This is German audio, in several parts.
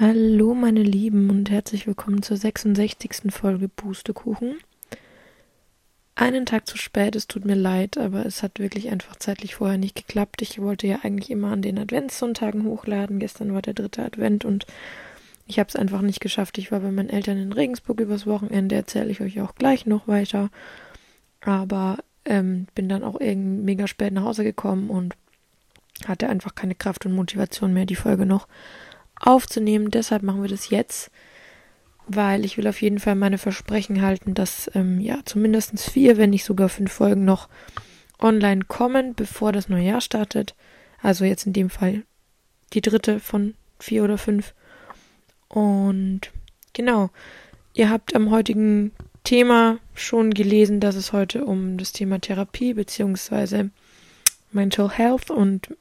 Hallo meine Lieben und herzlich willkommen zur 66. Folge Pustekuchen. Einen Tag zu spät, es tut mir leid, aber es hat wirklich einfach zeitlich vorher nicht geklappt. Ich wollte ja eigentlich immer an den Adventssonntagen hochladen. Gestern war der dritte Advent und ich habe es einfach nicht geschafft. Ich war bei meinen Eltern in Regensburg übers Wochenende, erzähle ich euch auch gleich noch weiter. Aber ähm, bin dann auch irgendwie mega spät nach Hause gekommen und hatte einfach keine Kraft und Motivation mehr, die Folge noch aufzunehmen. Deshalb machen wir das jetzt, weil ich will auf jeden Fall meine Versprechen halten, dass ähm, ja zumindest vier, wenn nicht sogar fünf Folgen noch online kommen, bevor das neue Jahr startet. Also jetzt in dem Fall die dritte von vier oder fünf. Und genau, ihr habt am heutigen Thema schon gelesen, dass es heute um das Thema Therapie beziehungsweise Mental Health und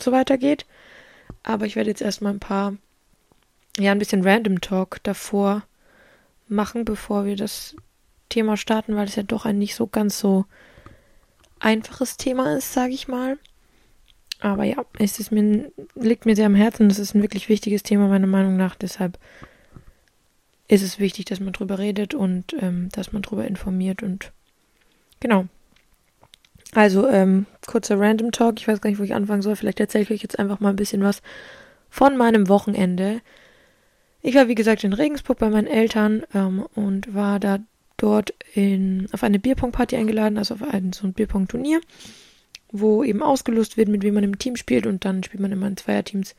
so weiter geht. Aber ich werde jetzt erstmal ein paar, ja, ein bisschen Random Talk davor machen, bevor wir das Thema starten, weil es ja doch ein nicht so ganz so einfaches Thema ist, sage ich mal. Aber ja, es ist mir, liegt mir sehr am Herzen. Das ist ein wirklich wichtiges Thema, meiner Meinung nach. Deshalb ist es wichtig, dass man drüber redet und ähm, dass man drüber informiert und genau. Also, ähm, kurzer Random Talk. Ich weiß gar nicht, wo ich anfangen soll. Vielleicht erzähle ich euch jetzt einfach mal ein bisschen was von meinem Wochenende. Ich war, wie gesagt, in Regensburg bei meinen Eltern ähm, und war da dort in, auf eine Bierpong-Party eingeladen, also auf ein, so ein Bierpong-Turnier, wo eben ausgelost wird, mit wem man im Team spielt und dann spielt man immer in Zweierteams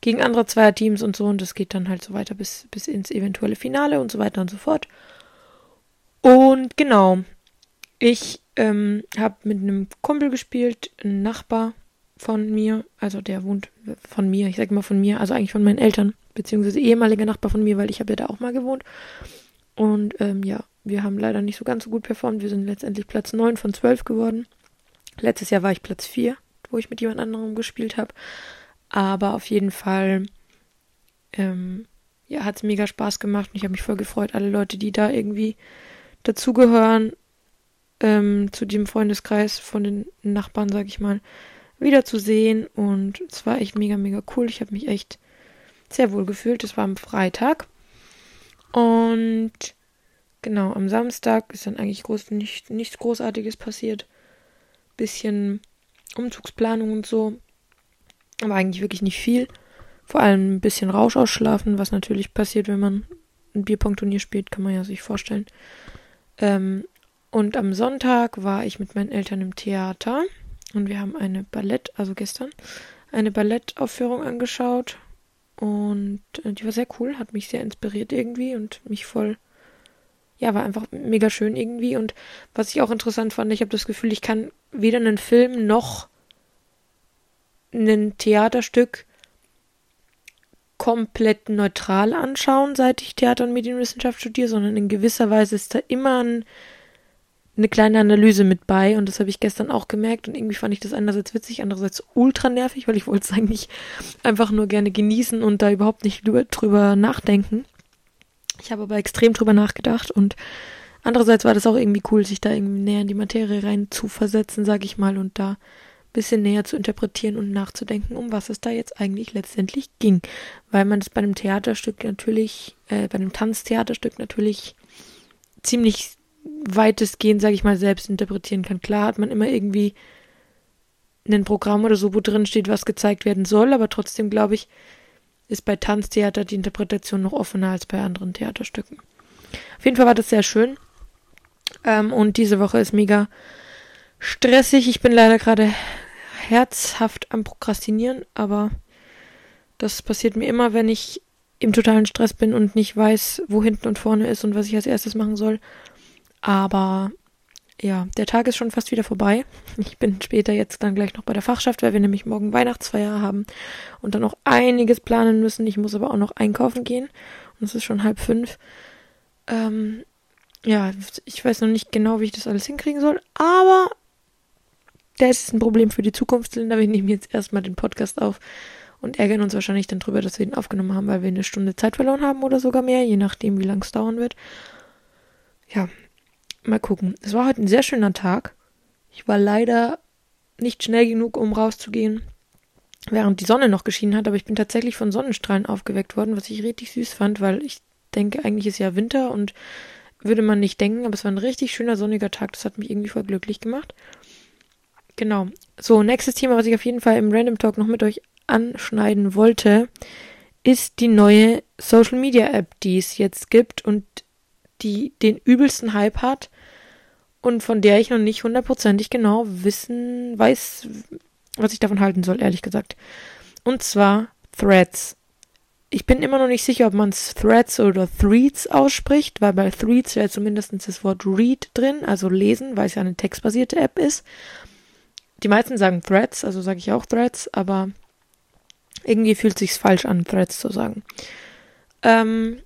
gegen andere Zweierteams und so und das geht dann halt so weiter bis, bis ins eventuelle Finale und so weiter und so fort. Und genau, ich ähm, habe mit einem Kumpel gespielt, ein Nachbar von mir, also der wohnt von mir, ich sage immer von mir, also eigentlich von meinen Eltern, beziehungsweise ehemaliger Nachbar von mir, weil ich habe ja da auch mal gewohnt. Und ähm, ja, wir haben leider nicht so ganz so gut performt. Wir sind letztendlich Platz 9 von 12 geworden. Letztes Jahr war ich Platz 4, wo ich mit jemand anderem gespielt habe. Aber auf jeden Fall, ähm, ja, hat es mega Spaß gemacht und ich habe mich voll gefreut, alle Leute, die da irgendwie dazugehören, ähm, zu dem Freundeskreis von den Nachbarn, sag ich mal, wiederzusehen. Und es war echt mega, mega cool. Ich habe mich echt sehr wohl gefühlt. Es war am Freitag. Und genau, am Samstag ist dann eigentlich groß, nicht, nichts Großartiges passiert. Bisschen Umzugsplanung und so. Aber eigentlich wirklich nicht viel. Vor allem ein bisschen Rausch ausschlafen, was natürlich passiert, wenn man ein Bierpong-Turnier spielt, kann man ja sich vorstellen. Ähm, und am Sonntag war ich mit meinen Eltern im Theater und wir haben eine Ballett, also gestern, eine Ballettaufführung angeschaut. Und äh, die war sehr cool, hat mich sehr inspiriert irgendwie und mich voll, ja, war einfach mega schön irgendwie. Und was ich auch interessant fand, ich habe das Gefühl, ich kann weder einen Film noch ein Theaterstück komplett neutral anschauen, seit ich Theater und Medienwissenschaft studiere, sondern in gewisser Weise ist da immer ein eine kleine Analyse mit bei und das habe ich gestern auch gemerkt und irgendwie fand ich das einerseits witzig, andererseits ultra nervig, weil ich wollte es eigentlich einfach nur gerne genießen und da überhaupt nicht drüber nachdenken. Ich habe aber extrem drüber nachgedacht und andererseits war das auch irgendwie cool, sich da irgendwie näher in die Materie rein zu versetzen, sag ich mal, und da ein bisschen näher zu interpretieren und nachzudenken, um was es da jetzt eigentlich letztendlich ging. Weil man das bei einem Theaterstück natürlich, äh, bei einem Tanztheaterstück natürlich ziemlich weitestgehend, sage ich mal, selbst interpretieren kann. Klar hat man immer irgendwie ein Programm oder so, wo drin steht, was gezeigt werden soll, aber trotzdem, glaube ich, ist bei Tanztheater die Interpretation noch offener als bei anderen Theaterstücken. Auf jeden Fall war das sehr schön. Ähm, und diese Woche ist mega stressig. Ich bin leider gerade herzhaft am Prokrastinieren, aber das passiert mir immer, wenn ich im totalen Stress bin und nicht weiß, wo hinten und vorne ist und was ich als erstes machen soll. Aber ja, der Tag ist schon fast wieder vorbei. Ich bin später jetzt dann gleich noch bei der Fachschaft, weil wir nämlich morgen Weihnachtsfeier haben und dann noch einiges planen müssen. Ich muss aber auch noch einkaufen gehen und es ist schon halb fünf. Ähm, ja, ich weiß noch nicht genau, wie ich das alles hinkriegen soll, aber das ist ein Problem für die Zukunft, Linda. Wir nehmen jetzt erstmal den Podcast auf und ärgern uns wahrscheinlich dann drüber, dass wir ihn aufgenommen haben, weil wir eine Stunde Zeit verloren haben oder sogar mehr, je nachdem, wie lang es dauern wird. Ja, mal gucken. Es war heute ein sehr schöner Tag. Ich war leider nicht schnell genug, um rauszugehen. während die Sonne noch geschienen hat, aber ich bin tatsächlich von Sonnenstrahlen aufgeweckt worden, was ich richtig süß fand, weil ich denke, eigentlich ist ja Winter und würde man nicht denken, aber es war ein richtig schöner sonniger Tag, das hat mich irgendwie voll glücklich gemacht. Genau. So, nächstes Thema, was ich auf jeden Fall im Random Talk noch mit euch anschneiden wollte, ist die neue Social Media App, die es jetzt gibt und die den übelsten Hype hat und von der ich noch nicht hundertprozentig genau wissen, weiß, was ich davon halten soll, ehrlich gesagt. Und zwar Threads. Ich bin immer noch nicht sicher, ob man es Threads oder Threads ausspricht, weil bei Threads wäre zumindest das Wort Read drin, also lesen, weil es ja eine textbasierte App ist. Die meisten sagen Threads, also sage ich auch Threads, aber irgendwie fühlt sich's falsch an, Threads zu sagen. Ähm,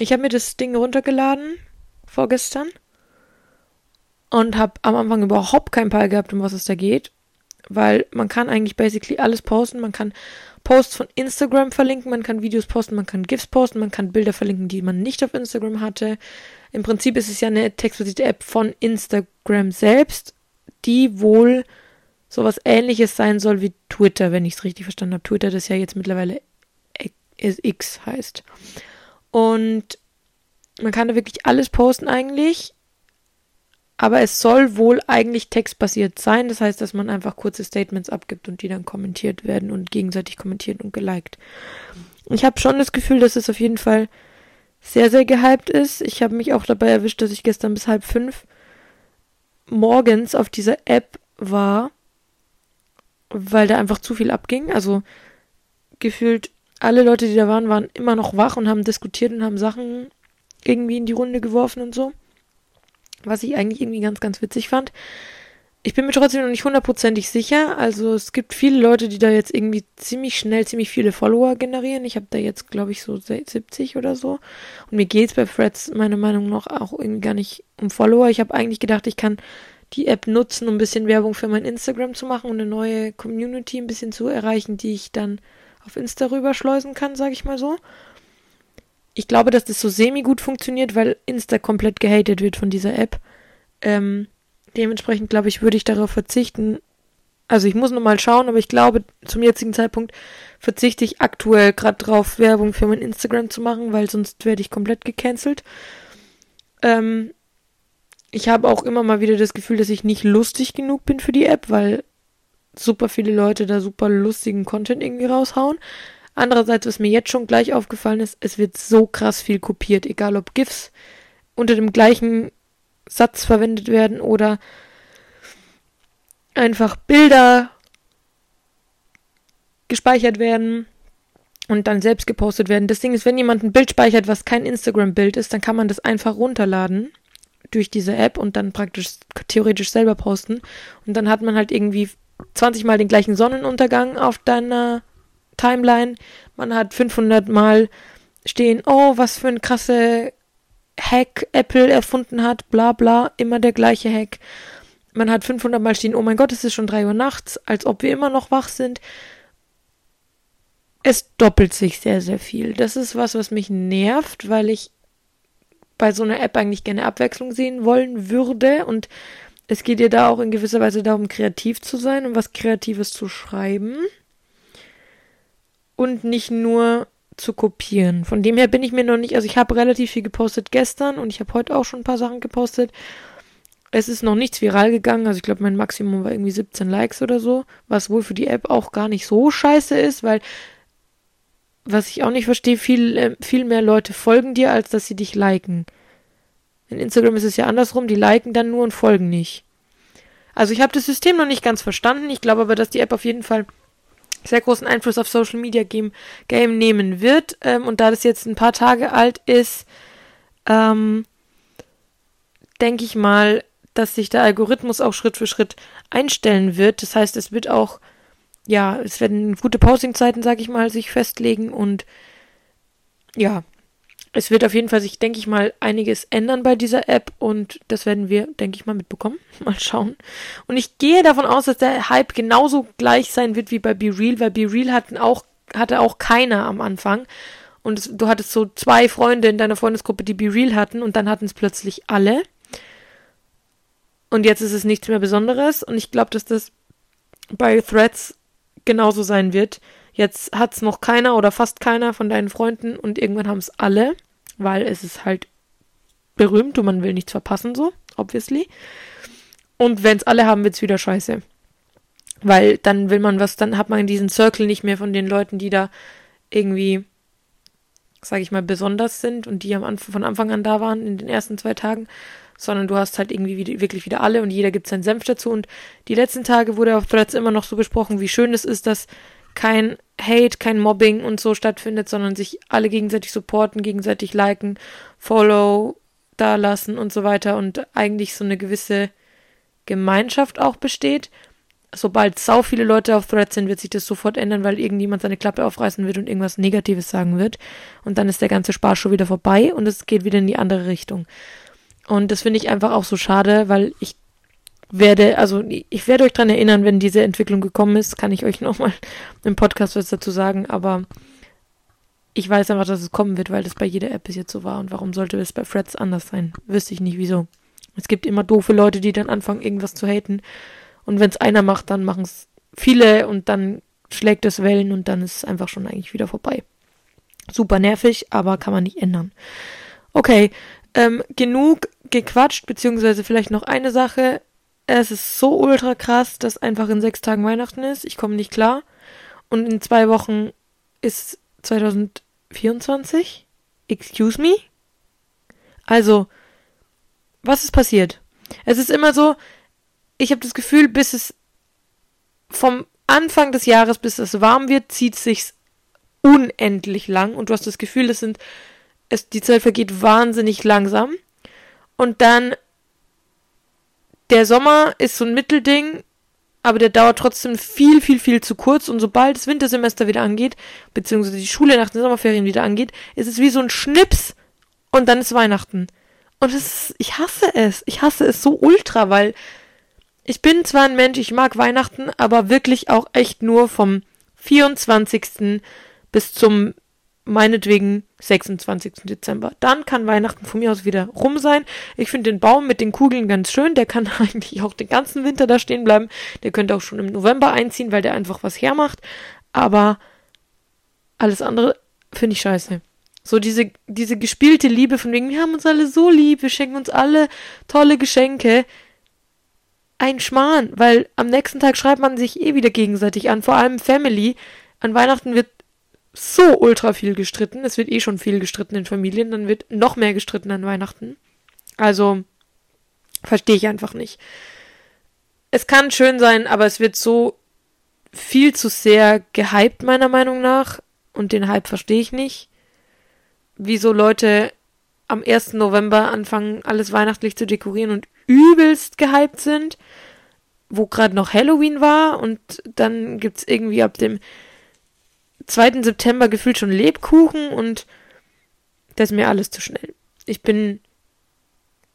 ich habe mir das Ding runtergeladen vorgestern und habe am Anfang überhaupt keinen Peil gehabt, um was es da geht, weil man kann eigentlich basically alles posten. Man kann Posts von Instagram verlinken, man kann Videos posten, man kann GIFs posten, man kann Bilder verlinken, die man nicht auf Instagram hatte. Im Prinzip ist es ja eine textbasierte App von Instagram selbst, die wohl sowas ähnliches sein soll wie Twitter, wenn ich es richtig verstanden habe. Twitter, das ja jetzt mittlerweile X heißt. Und man kann da wirklich alles posten eigentlich. Aber es soll wohl eigentlich textbasiert sein. Das heißt, dass man einfach kurze Statements abgibt und die dann kommentiert werden und gegenseitig kommentiert und geliked. Ich habe schon das Gefühl, dass es auf jeden Fall sehr, sehr gehypt ist. Ich habe mich auch dabei erwischt, dass ich gestern bis halb fünf morgens auf dieser App war, weil da einfach zu viel abging. Also gefühlt alle Leute, die da waren, waren immer noch wach und haben diskutiert und haben Sachen irgendwie in die Runde geworfen und so was ich eigentlich irgendwie ganz, ganz witzig fand. Ich bin mir trotzdem noch nicht hundertprozentig sicher. Also es gibt viele Leute, die da jetzt irgendwie ziemlich schnell ziemlich viele Follower generieren. Ich habe da jetzt, glaube ich, so 70 oder so. Und mir geht's bei Threads meiner Meinung nach auch irgendwie gar nicht um Follower. Ich habe eigentlich gedacht, ich kann die App nutzen, um ein bisschen Werbung für mein Instagram zu machen und eine neue Community ein bisschen zu erreichen, die ich dann auf Insta rüberschleusen kann, sage ich mal so ich glaube, dass das so semi-gut funktioniert, weil Insta komplett gehatet wird von dieser App. Ähm, dementsprechend, glaube ich, würde ich darauf verzichten. Also ich muss nochmal schauen, aber ich glaube, zum jetzigen Zeitpunkt verzichte ich aktuell gerade drauf, Werbung für mein Instagram zu machen, weil sonst werde ich komplett gecancelt. Ähm, ich habe auch immer mal wieder das Gefühl, dass ich nicht lustig genug bin für die App, weil super viele Leute da super lustigen Content irgendwie raushauen. Andererseits, was mir jetzt schon gleich aufgefallen ist, es wird so krass viel kopiert, egal ob GIFs unter dem gleichen Satz verwendet werden oder einfach Bilder gespeichert werden und dann selbst gepostet werden. Das Ding ist, wenn jemand ein Bild speichert, was kein Instagram-Bild ist, dann kann man das einfach runterladen durch diese App und dann praktisch theoretisch selber posten. Und dann hat man halt irgendwie 20 Mal den gleichen Sonnenuntergang auf deiner Timeline. Man hat 500 Mal stehen, oh, was für ein krasse Hack Apple erfunden hat, bla bla, immer der gleiche Hack. Man hat 500 Mal stehen, oh mein Gott, es ist schon 3 Uhr nachts, als ob wir immer noch wach sind. Es doppelt sich sehr, sehr viel. Das ist was, was mich nervt, weil ich bei so einer App eigentlich gerne Abwechslung sehen wollen würde und es geht dir da auch in gewisser Weise darum, kreativ zu sein und was Kreatives zu schreiben und nicht nur zu kopieren. Von dem her bin ich mir noch nicht, also ich habe relativ viel gepostet gestern und ich habe heute auch schon ein paar Sachen gepostet. Es ist noch nichts viral gegangen, also ich glaube mein Maximum war irgendwie 17 Likes oder so, was wohl für die App auch gar nicht so scheiße ist, weil was ich auch nicht verstehe, viel, äh, viel mehr Leute folgen dir, als dass sie dich liken. In Instagram ist es ja andersrum, die liken dann nur und folgen nicht. Also ich habe das System noch nicht ganz verstanden, ich glaube aber, dass die App auf jeden Fall sehr großen Einfluss auf Social Media Game, Game nehmen wird. Ähm, und da das jetzt ein paar Tage alt ist, ähm, denke ich mal, dass sich der Algorithmus auch Schritt für Schritt einstellen wird. Das heißt, es wird auch, ja, es werden gute Postingzeiten, sage ich mal, sich festlegen und ja, es wird auf jeden Fall sich, denke ich mal, einiges ändern bei dieser App und das werden wir, denke ich mal, mitbekommen. Mal schauen. Und ich gehe davon aus, dass der Hype genauso gleich sein wird wie bei Be Real, weil Be Real hatten auch, hatte auch keiner am Anfang. Und es, du hattest so zwei Freunde in deiner Freundesgruppe, die Be Real hatten und dann hatten es plötzlich alle. Und jetzt ist es nichts mehr Besonderes und ich glaube, dass das bei Threads genauso sein wird. Jetzt hat's noch keiner oder fast keiner von deinen Freunden und irgendwann haben es alle, weil es ist halt berühmt und man will nichts verpassen, so, obviously. Und wenn es alle haben, wird's wieder scheiße. Weil dann will man was, dann hat man diesen Circle nicht mehr von den Leuten, die da irgendwie, sag ich mal, besonders sind und die am Anfang, von Anfang an da waren in den ersten zwei Tagen, sondern du hast halt irgendwie wieder, wirklich wieder alle und jeder gibt seinen Senf dazu. Und die letzten Tage wurde auf Threads immer noch so besprochen, wie schön es ist, dass kein Hate, kein Mobbing und so stattfindet, sondern sich alle gegenseitig supporten, gegenseitig liken, follow, da lassen und so weiter und eigentlich so eine gewisse Gemeinschaft auch besteht. Sobald sau viele Leute auf Threads sind, wird sich das sofort ändern, weil irgendjemand seine Klappe aufreißen wird und irgendwas Negatives sagen wird. Und dann ist der ganze Spaß schon wieder vorbei und es geht wieder in die andere Richtung. Und das finde ich einfach auch so schade, weil ich werde, also ich werde euch dran erinnern, wenn diese Entwicklung gekommen ist, kann ich euch nochmal im Podcast was dazu sagen, aber ich weiß einfach, dass es kommen wird, weil das bei jeder App bis jetzt so war. Und warum sollte es bei Threads anders sein? Wüsste ich nicht, wieso. Es gibt immer doofe Leute, die dann anfangen, irgendwas zu haten. Und wenn es einer macht, dann machen es viele und dann schlägt es Wellen und dann ist es einfach schon eigentlich wieder vorbei. Super nervig, aber kann man nicht ändern. Okay, ähm, genug gequatscht, beziehungsweise vielleicht noch eine Sache. Es ist so ultra krass, dass einfach in sechs Tagen Weihnachten ist. Ich komme nicht klar. Und in zwei Wochen ist 2024? Excuse me? Also, was ist passiert? Es ist immer so, ich habe das Gefühl, bis es vom Anfang des Jahres, bis es warm wird, zieht sich's unendlich lang und du hast das Gefühl, es sind, es, die Zeit vergeht wahnsinnig langsam. Und dann der Sommer ist so ein Mittelding, aber der dauert trotzdem viel, viel, viel zu kurz. Und sobald das Wintersemester wieder angeht, beziehungsweise die Schule nach den Sommerferien wieder angeht, ist es wie so ein Schnips und dann ist Weihnachten. Und ist, ich hasse es. Ich hasse es so ultra, weil ich bin zwar ein Mensch, ich mag Weihnachten, aber wirklich auch echt nur vom 24. bis zum meinetwegen 26. Dezember. Dann kann Weihnachten von mir aus wieder rum sein. Ich finde den Baum mit den Kugeln ganz schön. Der kann eigentlich auch den ganzen Winter da stehen bleiben. Der könnte auch schon im November einziehen, weil der einfach was hermacht. Aber alles andere finde ich scheiße. So diese, diese gespielte Liebe von wegen, wir haben uns alle so lieb, wir schenken uns alle tolle Geschenke. Ein Schmarrn, weil am nächsten Tag schreibt man sich eh wieder gegenseitig an, vor allem Family. An Weihnachten wird so ultra viel gestritten. Es wird eh schon viel gestritten in Familien, dann wird noch mehr gestritten an Weihnachten. Also verstehe ich einfach nicht. Es kann schön sein, aber es wird so viel zu sehr gehypt, meiner Meinung nach. Und den Hype verstehe ich nicht. Wieso Leute am 1. November anfangen, alles weihnachtlich zu dekorieren und übelst gehypt sind, wo gerade noch Halloween war und dann gibt's irgendwie ab dem 2. September gefühlt schon Lebkuchen und das ist mir alles zu schnell. Ich bin.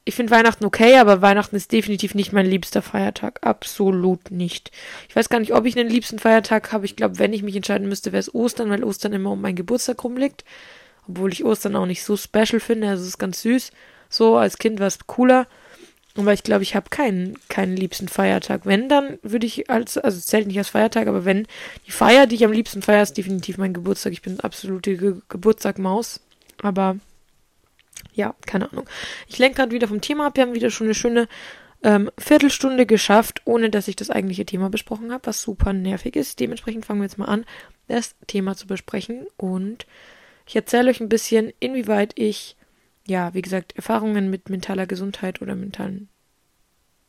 Ich finde Weihnachten okay, aber Weihnachten ist definitiv nicht mein liebster Feiertag. Absolut nicht. Ich weiß gar nicht, ob ich einen liebsten Feiertag habe. Ich glaube, wenn ich mich entscheiden müsste, wäre es Ostern, weil Ostern immer um meinen Geburtstag rumliegt. Obwohl ich Ostern auch nicht so special finde. Also es ist ganz süß. So, als Kind war es cooler. Aber ich glaube, ich habe keinen, keinen liebsten Feiertag. Wenn, dann würde ich als, also zählt nicht als Feiertag, aber wenn, die Feier, die ich am liebsten feiere, ist definitiv mein Geburtstag. Ich bin absolute Ge Geburtstagmaus. Aber ja, keine Ahnung. Ich lenke gerade wieder vom Thema ab. Wir haben wieder schon eine schöne ähm, Viertelstunde geschafft, ohne dass ich das eigentliche Thema besprochen habe, was super nervig ist. Dementsprechend fangen wir jetzt mal an, das Thema zu besprechen. Und ich erzähle euch ein bisschen, inwieweit ich ja, wie gesagt, Erfahrungen mit mentaler Gesundheit oder mentalen,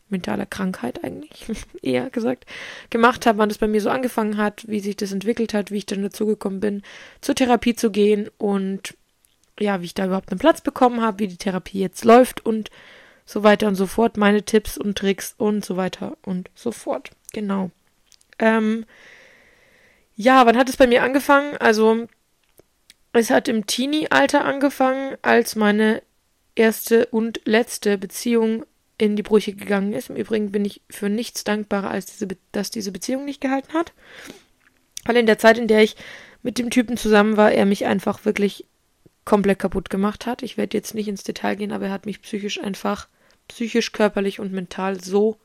mentaler Krankheit eigentlich, eher gesagt, gemacht habe, wann das bei mir so angefangen hat, wie sich das entwickelt hat, wie ich dann dazu gekommen bin, zur Therapie zu gehen und ja, wie ich da überhaupt einen Platz bekommen habe, wie die Therapie jetzt läuft und so weiter und so fort, meine Tipps und Tricks und so weiter und so fort. Genau. Ähm, ja, wann hat es bei mir angefangen? Also es hat im Teenie-Alter angefangen, als meine erste und letzte Beziehung in die Brüche gegangen ist. Im Übrigen bin ich für nichts dankbarer, als diese, dass diese Beziehung nicht gehalten hat. Weil in der Zeit, in der ich mit dem Typen zusammen war, er mich einfach wirklich komplett kaputt gemacht hat. Ich werde jetzt nicht ins Detail gehen, aber er hat mich psychisch einfach, psychisch, körperlich und mental so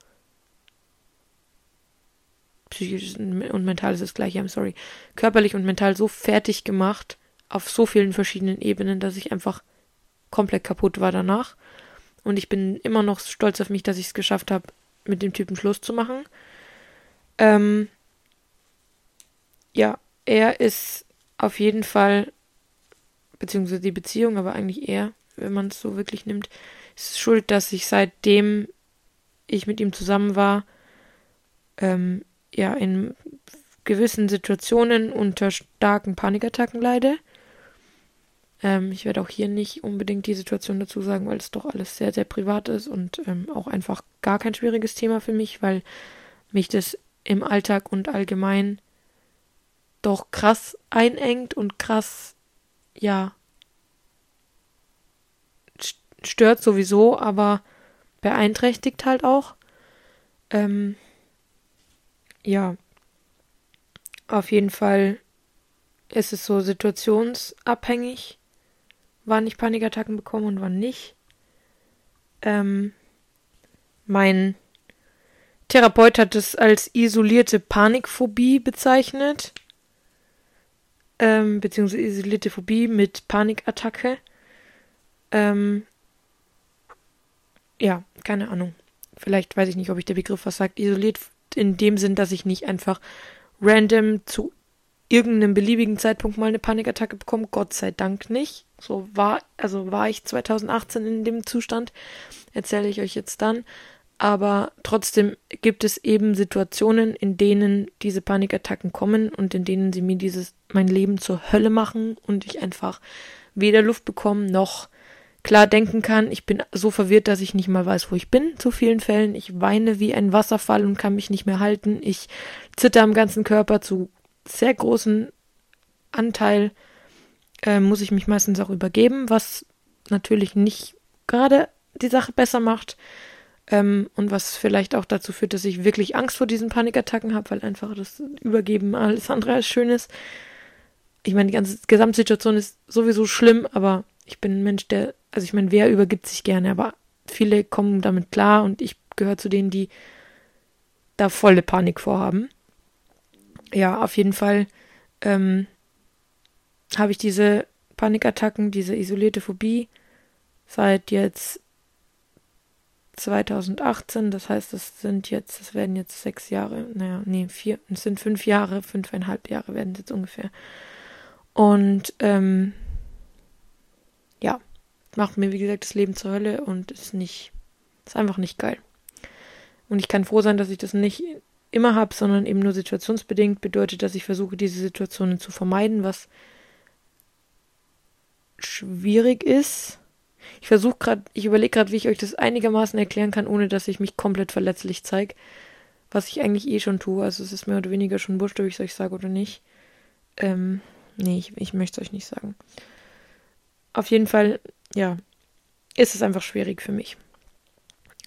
psychisch und mental ist das gleiche, I'm sorry, körperlich und mental so fertig gemacht auf so vielen verschiedenen Ebenen, dass ich einfach komplett kaputt war danach. Und ich bin immer noch stolz auf mich, dass ich es geschafft habe, mit dem Typen Schluss zu machen. Ähm, ja, er ist auf jeden Fall, beziehungsweise die Beziehung, aber eigentlich er, wenn man es so wirklich nimmt, ist schuld, dass ich seitdem ich mit ihm zusammen war, ähm, ja, in gewissen Situationen unter starken Panikattacken leide. Ähm, ich werde auch hier nicht unbedingt die Situation dazu sagen, weil es doch alles sehr, sehr privat ist und ähm, auch einfach gar kein schwieriges Thema für mich, weil mich das im Alltag und allgemein doch krass einengt und krass, ja, stört sowieso, aber beeinträchtigt halt auch. Ähm, ja, auf jeden Fall ist es so situationsabhängig, wann ich Panikattacken bekomme und wann nicht. Ähm, mein Therapeut hat es als isolierte Panikphobie bezeichnet, ähm, beziehungsweise isolierte Phobie mit Panikattacke. Ähm, ja, keine Ahnung. Vielleicht weiß ich nicht, ob ich der Begriff was sagt. Isoliert in dem Sinn, dass ich nicht einfach random zu irgendeinem beliebigen Zeitpunkt mal eine Panikattacke bekomme. Gott sei Dank nicht. So war, also war ich 2018 in dem Zustand. Erzähle ich euch jetzt dann. Aber trotzdem gibt es eben Situationen, in denen diese Panikattacken kommen und in denen sie mir dieses, mein Leben zur Hölle machen und ich einfach weder Luft bekomme noch klar denken kann. Ich bin so verwirrt, dass ich nicht mal weiß, wo ich bin, zu vielen Fällen. Ich weine wie ein Wasserfall und kann mich nicht mehr halten. Ich zitter am ganzen Körper zu sehr großen Anteil. Äh, muss ich mich meistens auch übergeben, was natürlich nicht gerade die Sache besser macht. Ähm, und was vielleicht auch dazu führt, dass ich wirklich Angst vor diesen Panikattacken habe, weil einfach das Übergeben alles andere als schön ist. Ich meine, die ganze Gesamtsituation ist sowieso schlimm, aber ich bin ein Mensch, der also ich meine, wer übergibt sich gerne, aber viele kommen damit klar und ich gehöre zu denen, die da volle Panik vorhaben. Ja, auf jeden Fall ähm, habe ich diese Panikattacken, diese isolierte Phobie seit jetzt 2018. Das heißt, es sind jetzt, es werden jetzt sechs Jahre, naja, nee, vier, es sind fünf Jahre, fünfeinhalb Jahre werden es jetzt ungefähr. Und ähm, ja, macht mir, wie gesagt, das Leben zur Hölle und ist nicht, ist einfach nicht geil. Und ich kann froh sein, dass ich das nicht immer habe, sondern eben nur situationsbedingt bedeutet, dass ich versuche, diese Situationen zu vermeiden, was schwierig ist. Ich versuche gerade, ich überlege gerade, wie ich euch das einigermaßen erklären kann, ohne dass ich mich komplett verletzlich zeige. Was ich eigentlich eh schon tue. Also es ist mehr oder weniger schon wurscht, ob ich es euch sage oder nicht. Ähm, nee, ich, ich möchte es euch nicht sagen. Auf jeden Fall ja, ist es einfach schwierig für mich.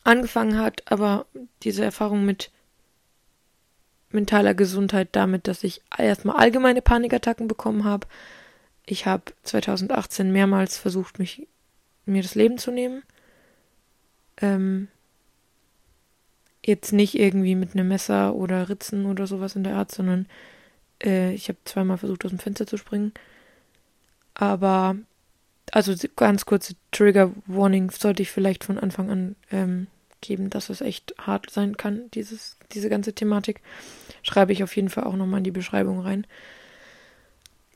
Angefangen hat aber diese Erfahrung mit mentaler Gesundheit damit, dass ich erstmal allgemeine Panikattacken bekommen habe. Ich habe 2018 mehrmals versucht, mich mir das Leben zu nehmen. Ähm, jetzt nicht irgendwie mit einem Messer oder Ritzen oder sowas in der Art, sondern äh, ich habe zweimal versucht, aus dem Fenster zu springen. Aber also ganz kurze Trigger Warning sollte ich vielleicht von Anfang an ähm, geben, dass es echt hart sein kann, dieses, diese ganze Thematik. Schreibe ich auf jeden Fall auch nochmal in die Beschreibung rein.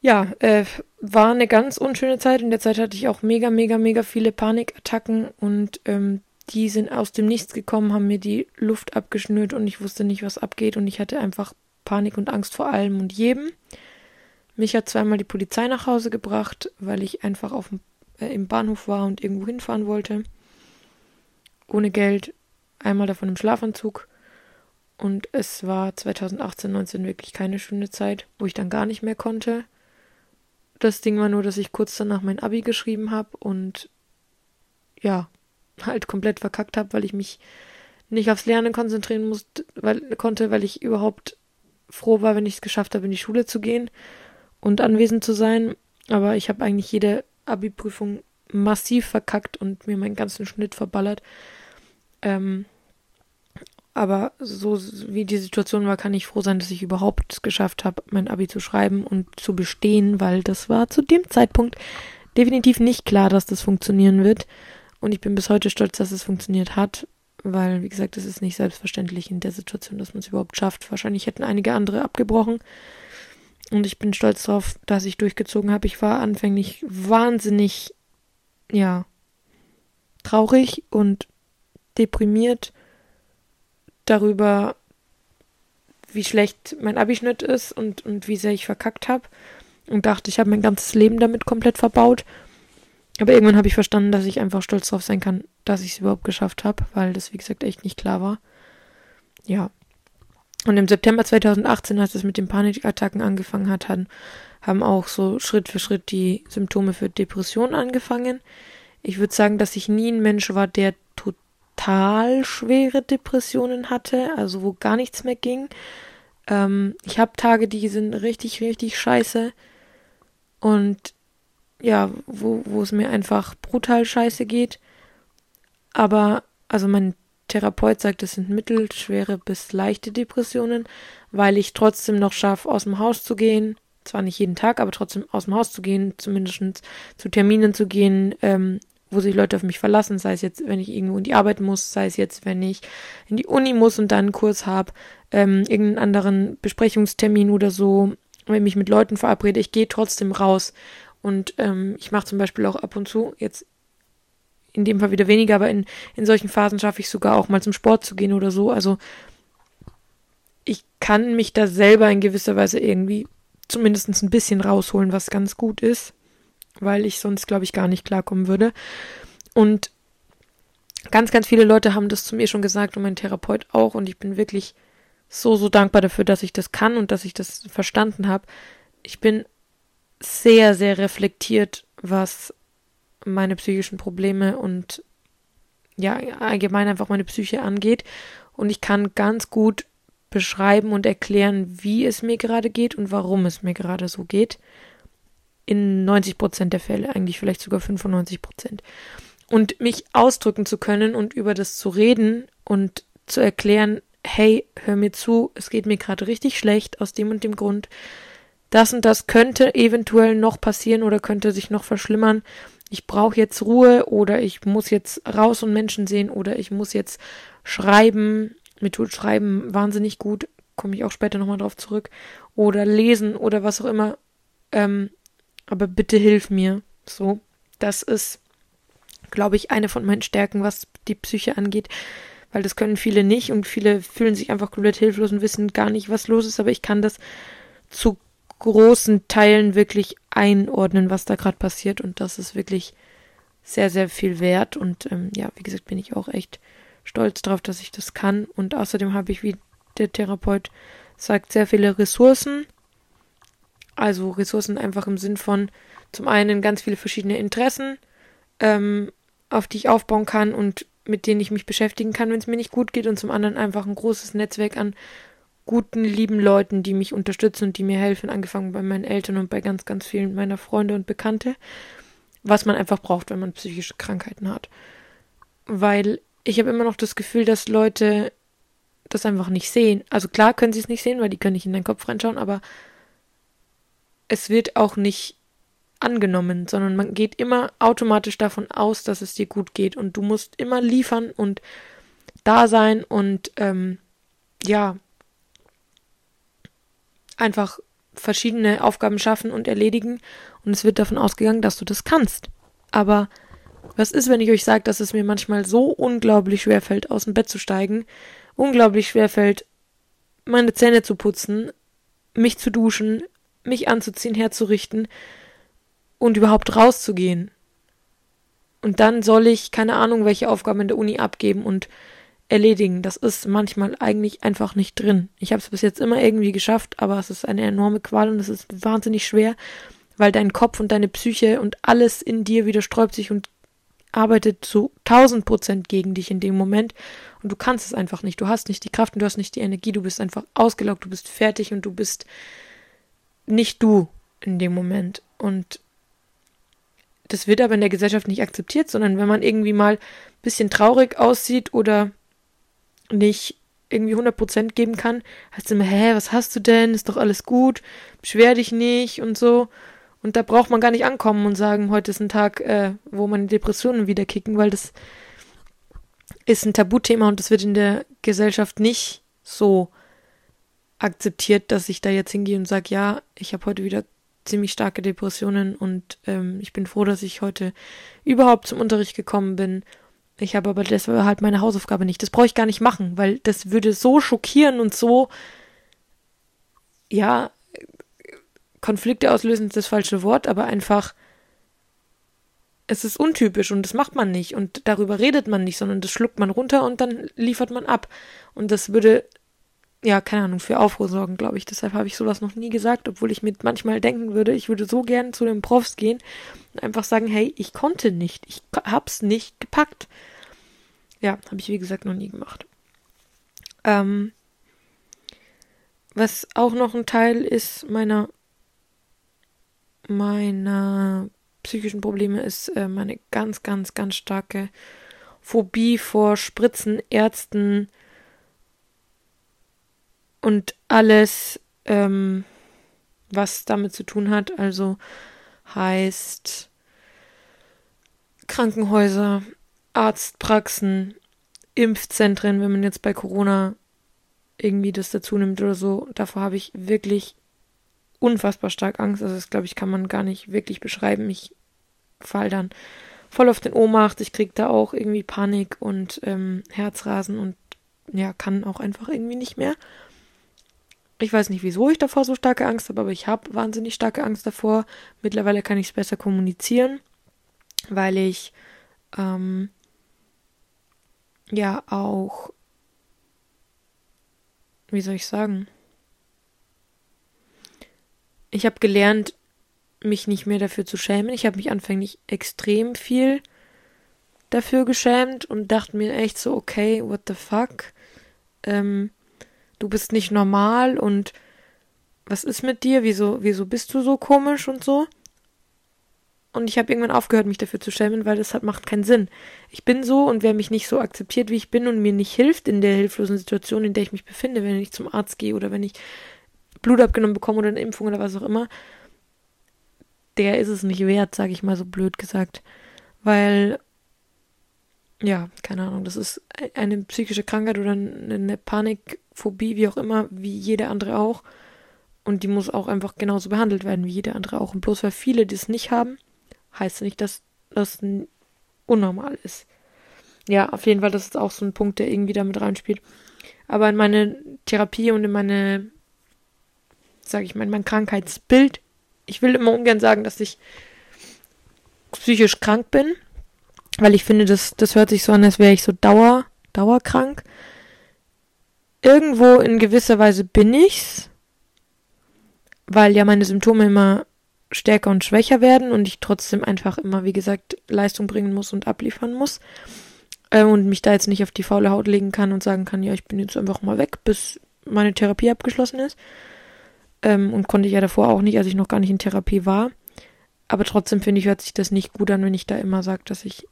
Ja, äh, war eine ganz unschöne Zeit. In der Zeit hatte ich auch mega, mega, mega viele Panikattacken und ähm, die sind aus dem Nichts gekommen, haben mir die Luft abgeschnürt und ich wusste nicht, was abgeht und ich hatte einfach Panik und Angst vor allem und jedem. Mich hat zweimal die Polizei nach Hause gebracht, weil ich einfach auf dem, äh, im Bahnhof war und irgendwo hinfahren wollte. Ohne Geld, einmal davon im Schlafanzug. Und es war 2018, 19 wirklich keine schöne Zeit, wo ich dann gar nicht mehr konnte. Das Ding war nur, dass ich kurz danach mein Abi geschrieben habe und ja, halt komplett verkackt habe, weil ich mich nicht aufs Lernen konzentrieren musste, weil, konnte, weil ich überhaupt froh war, wenn ich es geschafft habe, in die Schule zu gehen und anwesend zu sein. Aber ich habe eigentlich jede Abi-Prüfung massiv verkackt und mir meinen ganzen Schnitt verballert. Ähm, aber so wie die Situation war, kann ich froh sein, dass ich überhaupt es geschafft habe, mein Abi zu schreiben und zu bestehen, weil das war zu dem Zeitpunkt definitiv nicht klar, dass das funktionieren wird. Und ich bin bis heute stolz, dass es funktioniert hat, weil, wie gesagt, es ist nicht selbstverständlich in der Situation, dass man es überhaupt schafft. Wahrscheinlich hätten einige andere abgebrochen. Und ich bin stolz darauf, dass ich durchgezogen habe. Ich war anfänglich wahnsinnig, ja, traurig und deprimiert darüber, wie schlecht mein Abischnitt ist und, und wie sehr ich verkackt habe. Und dachte, ich habe mein ganzes Leben damit komplett verbaut. Aber irgendwann habe ich verstanden, dass ich einfach stolz drauf sein kann, dass ich es überhaupt geschafft habe, weil das, wie gesagt, echt nicht klar war. Ja. Und im September 2018, als es mit den Panikattacken angefangen hat, haben, auch so Schritt für Schritt die Symptome für Depression angefangen. Ich würde sagen, dass ich nie ein Mensch war, der total schwere Depressionen hatte, also wo gar nichts mehr ging. Ähm, ich habe Tage, die sind richtig, richtig scheiße. Und ja, wo, es mir einfach brutal scheiße geht. Aber, also mein Therapeut sagt, es sind mittelschwere bis leichte Depressionen, weil ich trotzdem noch schaffe, aus dem Haus zu gehen. Zwar nicht jeden Tag, aber trotzdem aus dem Haus zu gehen, zumindest zu Terminen zu gehen, ähm, wo sich Leute auf mich verlassen, sei es jetzt, wenn ich irgendwo in die Arbeit muss, sei es jetzt, wenn ich in die Uni muss und dann einen Kurs habe, ähm, irgendeinen anderen Besprechungstermin oder so, wenn ich mich mit Leuten verabrede, ich gehe trotzdem raus. Und ähm, ich mache zum Beispiel auch ab und zu, jetzt in dem Fall wieder weniger, aber in, in solchen Phasen schaffe ich sogar auch mal zum Sport zu gehen oder so. Also ich kann mich da selber in gewisser Weise irgendwie zumindest ein bisschen rausholen, was ganz gut ist, weil ich sonst, glaube ich, gar nicht klarkommen würde. Und ganz, ganz viele Leute haben das zu mir schon gesagt und mein Therapeut auch. Und ich bin wirklich so, so dankbar dafür, dass ich das kann und dass ich das verstanden habe. Ich bin sehr, sehr reflektiert, was meine psychischen Probleme und ja, allgemein einfach meine Psyche angeht. Und ich kann ganz gut beschreiben und erklären, wie es mir gerade geht und warum es mir gerade so geht. In 90 Prozent der Fälle, eigentlich vielleicht sogar 95 Prozent. Und mich ausdrücken zu können und über das zu reden und zu erklären, hey, hör mir zu, es geht mir gerade richtig schlecht aus dem und dem Grund. Das und das könnte eventuell noch passieren oder könnte sich noch verschlimmern ich brauche jetzt Ruhe oder ich muss jetzt raus und Menschen sehen oder ich muss jetzt schreiben. Mir tut Schreiben wahnsinnig gut, komme ich auch später nochmal drauf zurück. Oder lesen oder was auch immer. Ähm, aber bitte hilf mir. So, das ist, glaube ich, eine von meinen Stärken, was die Psyche angeht. Weil das können viele nicht und viele fühlen sich einfach komplett hilflos und wissen gar nicht, was los ist. Aber ich kann das zu großen Teilen wirklich einordnen, was da gerade passiert. Und das ist wirklich sehr, sehr viel wert. Und ähm, ja, wie gesagt, bin ich auch echt stolz darauf, dass ich das kann. Und außerdem habe ich, wie der Therapeut sagt, sehr viele Ressourcen. Also Ressourcen einfach im Sinn von zum einen ganz viele verschiedene Interessen, ähm, auf die ich aufbauen kann und mit denen ich mich beschäftigen kann, wenn es mir nicht gut geht. Und zum anderen einfach ein großes Netzwerk an guten, lieben Leuten, die mich unterstützen und die mir helfen, angefangen bei meinen Eltern und bei ganz, ganz vielen meiner Freunde und Bekannte, was man einfach braucht, wenn man psychische Krankheiten hat. Weil ich habe immer noch das Gefühl, dass Leute das einfach nicht sehen. Also klar können sie es nicht sehen, weil die können nicht in deinen Kopf reinschauen, aber es wird auch nicht angenommen, sondern man geht immer automatisch davon aus, dass es dir gut geht und du musst immer liefern und da sein und ähm, ja, einfach verschiedene Aufgaben schaffen und erledigen und es wird davon ausgegangen, dass du das kannst. Aber was ist, wenn ich euch sage, dass es mir manchmal so unglaublich schwer fällt, aus dem Bett zu steigen, unglaublich schwer fällt, meine Zähne zu putzen, mich zu duschen, mich anzuziehen, herzurichten und überhaupt rauszugehen. Und dann soll ich keine Ahnung, welche Aufgaben in der Uni abgeben und erledigen. Das ist manchmal eigentlich einfach nicht drin. Ich habe es bis jetzt immer irgendwie geschafft, aber es ist eine enorme Qual und es ist wahnsinnig schwer, weil dein Kopf und deine Psyche und alles in dir wieder sträubt sich und arbeitet zu tausend Prozent gegen dich in dem Moment und du kannst es einfach nicht. Du hast nicht die Kraft und du hast nicht die Energie. Du bist einfach ausgelaugt, du bist fertig und du bist nicht du in dem Moment. Und das wird aber in der Gesellschaft nicht akzeptiert, sondern wenn man irgendwie mal ein bisschen traurig aussieht oder nicht irgendwie 100% geben kann, heißt immer, hä, was hast du denn? Ist doch alles gut, beschwer dich nicht und so. Und da braucht man gar nicht ankommen und sagen, heute ist ein Tag, äh, wo meine Depressionen wieder kicken, weil das ist ein Tabuthema und das wird in der Gesellschaft nicht so akzeptiert, dass ich da jetzt hingehe und sage, ja, ich habe heute wieder ziemlich starke Depressionen und ähm, ich bin froh, dass ich heute überhaupt zum Unterricht gekommen bin ich habe aber das halt meine Hausaufgabe nicht. Das brauche ich gar nicht machen, weil das würde so schockieren und so, ja, Konflikte auslösen ist das falsche Wort, aber einfach, es ist untypisch und das macht man nicht und darüber redet man nicht, sondern das schluckt man runter und dann liefert man ab. Und das würde, ja, keine Ahnung, für Aufruhr sorgen, glaube ich. Deshalb habe ich sowas noch nie gesagt, obwohl ich mir manchmal denken würde, ich würde so gern zu den Profs gehen und einfach sagen, hey, ich konnte nicht, ich hab's nicht gepackt. Ja, habe ich wie gesagt noch nie gemacht. Ähm, was auch noch ein Teil ist meiner meiner psychischen Probleme ist äh, meine ganz ganz ganz starke Phobie vor Spritzen, Ärzten und alles, ähm, was damit zu tun hat. Also heißt Krankenhäuser, Arztpraxen, Impfzentren, wenn man jetzt bei Corona irgendwie das dazu nimmt oder so. Davor habe ich wirklich unfassbar stark Angst. Also das, glaube ich, kann man gar nicht wirklich beschreiben. Ich fall dann voll auf den Ohnmacht. Ich kriege da auch irgendwie Panik und ähm, Herzrasen und ja, kann auch einfach irgendwie nicht mehr. Ich weiß nicht, wieso ich davor so starke Angst habe, aber ich habe wahnsinnig starke Angst davor. Mittlerweile kann ich es besser kommunizieren, weil ich ähm, ja auch, wie soll ich sagen? Ich habe gelernt, mich nicht mehr dafür zu schämen. Ich habe mich anfänglich extrem viel dafür geschämt und dachte mir echt so, okay, what the fuck? Ähm, du bist nicht normal und was ist mit dir? Wieso, wieso bist du so komisch und so? Und ich habe irgendwann aufgehört, mich dafür zu schämen, weil das hat, macht keinen Sinn. Ich bin so und wer mich nicht so akzeptiert, wie ich bin und mir nicht hilft in der hilflosen Situation, in der ich mich befinde, wenn ich zum Arzt gehe oder wenn ich Blut abgenommen bekomme oder eine Impfung oder was auch immer, der ist es nicht wert, sage ich mal so blöd gesagt. Weil, ja, keine Ahnung, das ist eine psychische Krankheit oder eine Panikphobie, wie auch immer, wie jede andere auch. Und die muss auch einfach genauso behandelt werden wie jede andere auch. Und bloß weil viele das nicht haben, heißt nicht, dass das unnormal ist. Ja, auf jeden Fall, das ist auch so ein Punkt, der irgendwie damit reinspielt. Aber in meine Therapie und in meine, sage ich mal, in mein Krankheitsbild, ich will immer ungern sagen, dass ich psychisch krank bin, weil ich finde, das, das hört sich so an, als wäre ich so dauer, dauerkrank. Irgendwo in gewisser Weise bin ich's, weil ja meine Symptome immer stärker und schwächer werden und ich trotzdem einfach immer, wie gesagt, Leistung bringen muss und abliefern muss. Äh, und mich da jetzt nicht auf die faule Haut legen kann und sagen kann, ja, ich bin jetzt einfach mal weg, bis meine Therapie abgeschlossen ist. Ähm, und konnte ich ja davor auch nicht, als ich noch gar nicht in Therapie war. Aber trotzdem finde ich, hört sich das nicht gut an, wenn ich da immer sage, dass ich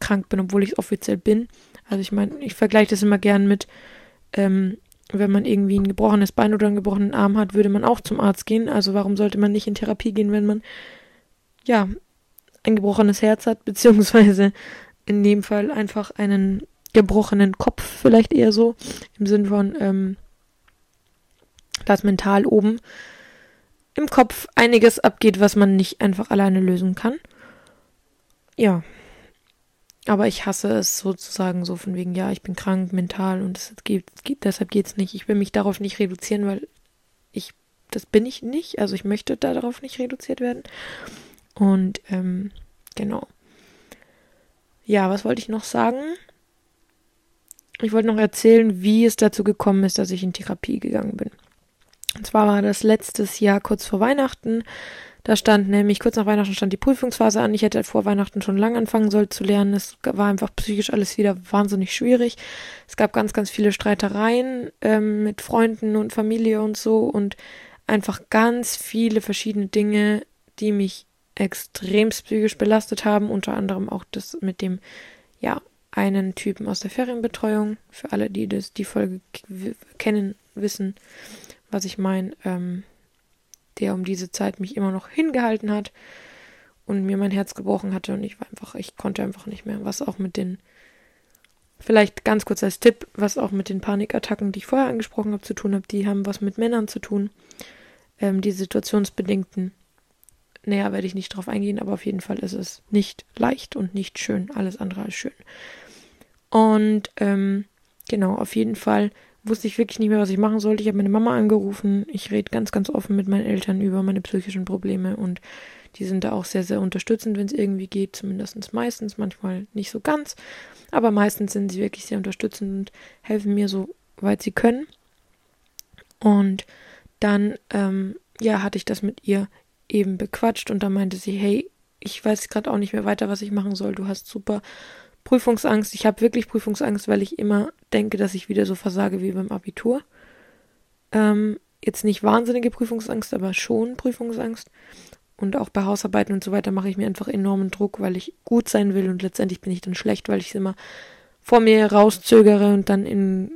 krank bin, obwohl ich es offiziell bin. Also ich meine, ich vergleiche das immer gern mit, ähm, wenn man irgendwie ein gebrochenes Bein oder einen gebrochenen Arm hat, würde man auch zum Arzt gehen. Also warum sollte man nicht in Therapie gehen, wenn man ja ein gebrochenes Herz hat, beziehungsweise in dem Fall einfach einen gebrochenen Kopf, vielleicht eher so, im Sinn von, ähm, dass mental oben im Kopf einiges abgeht, was man nicht einfach alleine lösen kann. Ja, aber ich hasse es sozusagen so von wegen, ja, ich bin krank mental und es geht, geht, deshalb geht's nicht. Ich will mich darauf nicht reduzieren, weil ich, das bin ich nicht. Also ich möchte darauf nicht reduziert werden. Und ähm, genau. Ja, was wollte ich noch sagen? Ich wollte noch erzählen, wie es dazu gekommen ist, dass ich in Therapie gegangen bin. Und zwar war das letztes Jahr kurz vor Weihnachten. Da stand nämlich, kurz nach Weihnachten stand die Prüfungsphase an. Ich hätte vor Weihnachten schon lang anfangen sollen zu lernen. Es war einfach psychisch alles wieder wahnsinnig schwierig. Es gab ganz, ganz viele Streitereien ähm, mit Freunden und Familie und so und einfach ganz viele verschiedene Dinge, die mich extrem psychisch belastet haben. Unter anderem auch das mit dem, ja, einen Typen aus der Ferienbetreuung. Für alle, die das, die Folge kennen, wissen, was ich meine, ähm, der um diese Zeit mich immer noch hingehalten hat und mir mein Herz gebrochen hatte und ich war einfach, ich konnte einfach nicht mehr, was auch mit den, vielleicht ganz kurz als Tipp, was auch mit den Panikattacken, die ich vorher angesprochen habe, zu tun hat, die haben was mit Männern zu tun, ähm, die situationsbedingten. Näher werde ich nicht drauf eingehen, aber auf jeden Fall ist es nicht leicht und nicht schön, alles andere als schön. Und ähm, genau, auf jeden Fall wusste ich wirklich nicht mehr, was ich machen sollte. Ich habe meine Mama angerufen. Ich rede ganz, ganz offen mit meinen Eltern über meine psychischen Probleme und die sind da auch sehr, sehr unterstützend, wenn es irgendwie geht, zumindest meistens, manchmal nicht so ganz, aber meistens sind sie wirklich sehr unterstützend und helfen mir so weit sie können. Und dann, ähm, ja, hatte ich das mit ihr eben bequatscht und da meinte sie, hey, ich weiß gerade auch nicht mehr weiter, was ich machen soll. Du hast super Prüfungsangst. Ich habe wirklich Prüfungsangst, weil ich immer denke, dass ich wieder so versage wie beim Abitur. Ähm, jetzt nicht wahnsinnige Prüfungsangst, aber schon Prüfungsangst. Und auch bei Hausarbeiten und so weiter mache ich mir einfach enormen Druck, weil ich gut sein will und letztendlich bin ich dann schlecht, weil ich es immer vor mir rauszögere und dann im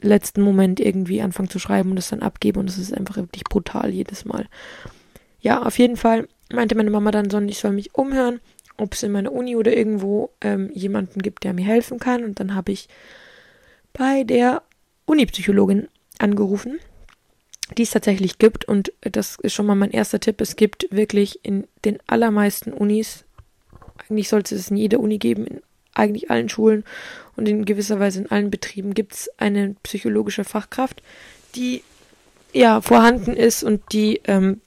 letzten Moment irgendwie anfange zu schreiben und es dann abgebe und es ist einfach wirklich brutal jedes Mal. Ja, auf jeden Fall meinte meine Mama dann so, ich soll mich umhören ob es in meiner Uni oder irgendwo ähm, jemanden gibt, der mir helfen kann. Und dann habe ich bei der Uni-Psychologin angerufen, die es tatsächlich gibt. Und das ist schon mal mein erster Tipp. Es gibt wirklich in den allermeisten Unis, eigentlich sollte es in jeder Uni geben, in eigentlich allen Schulen und in gewisser Weise in allen Betrieben gibt es eine psychologische Fachkraft, die ja vorhanden ist und die ähm,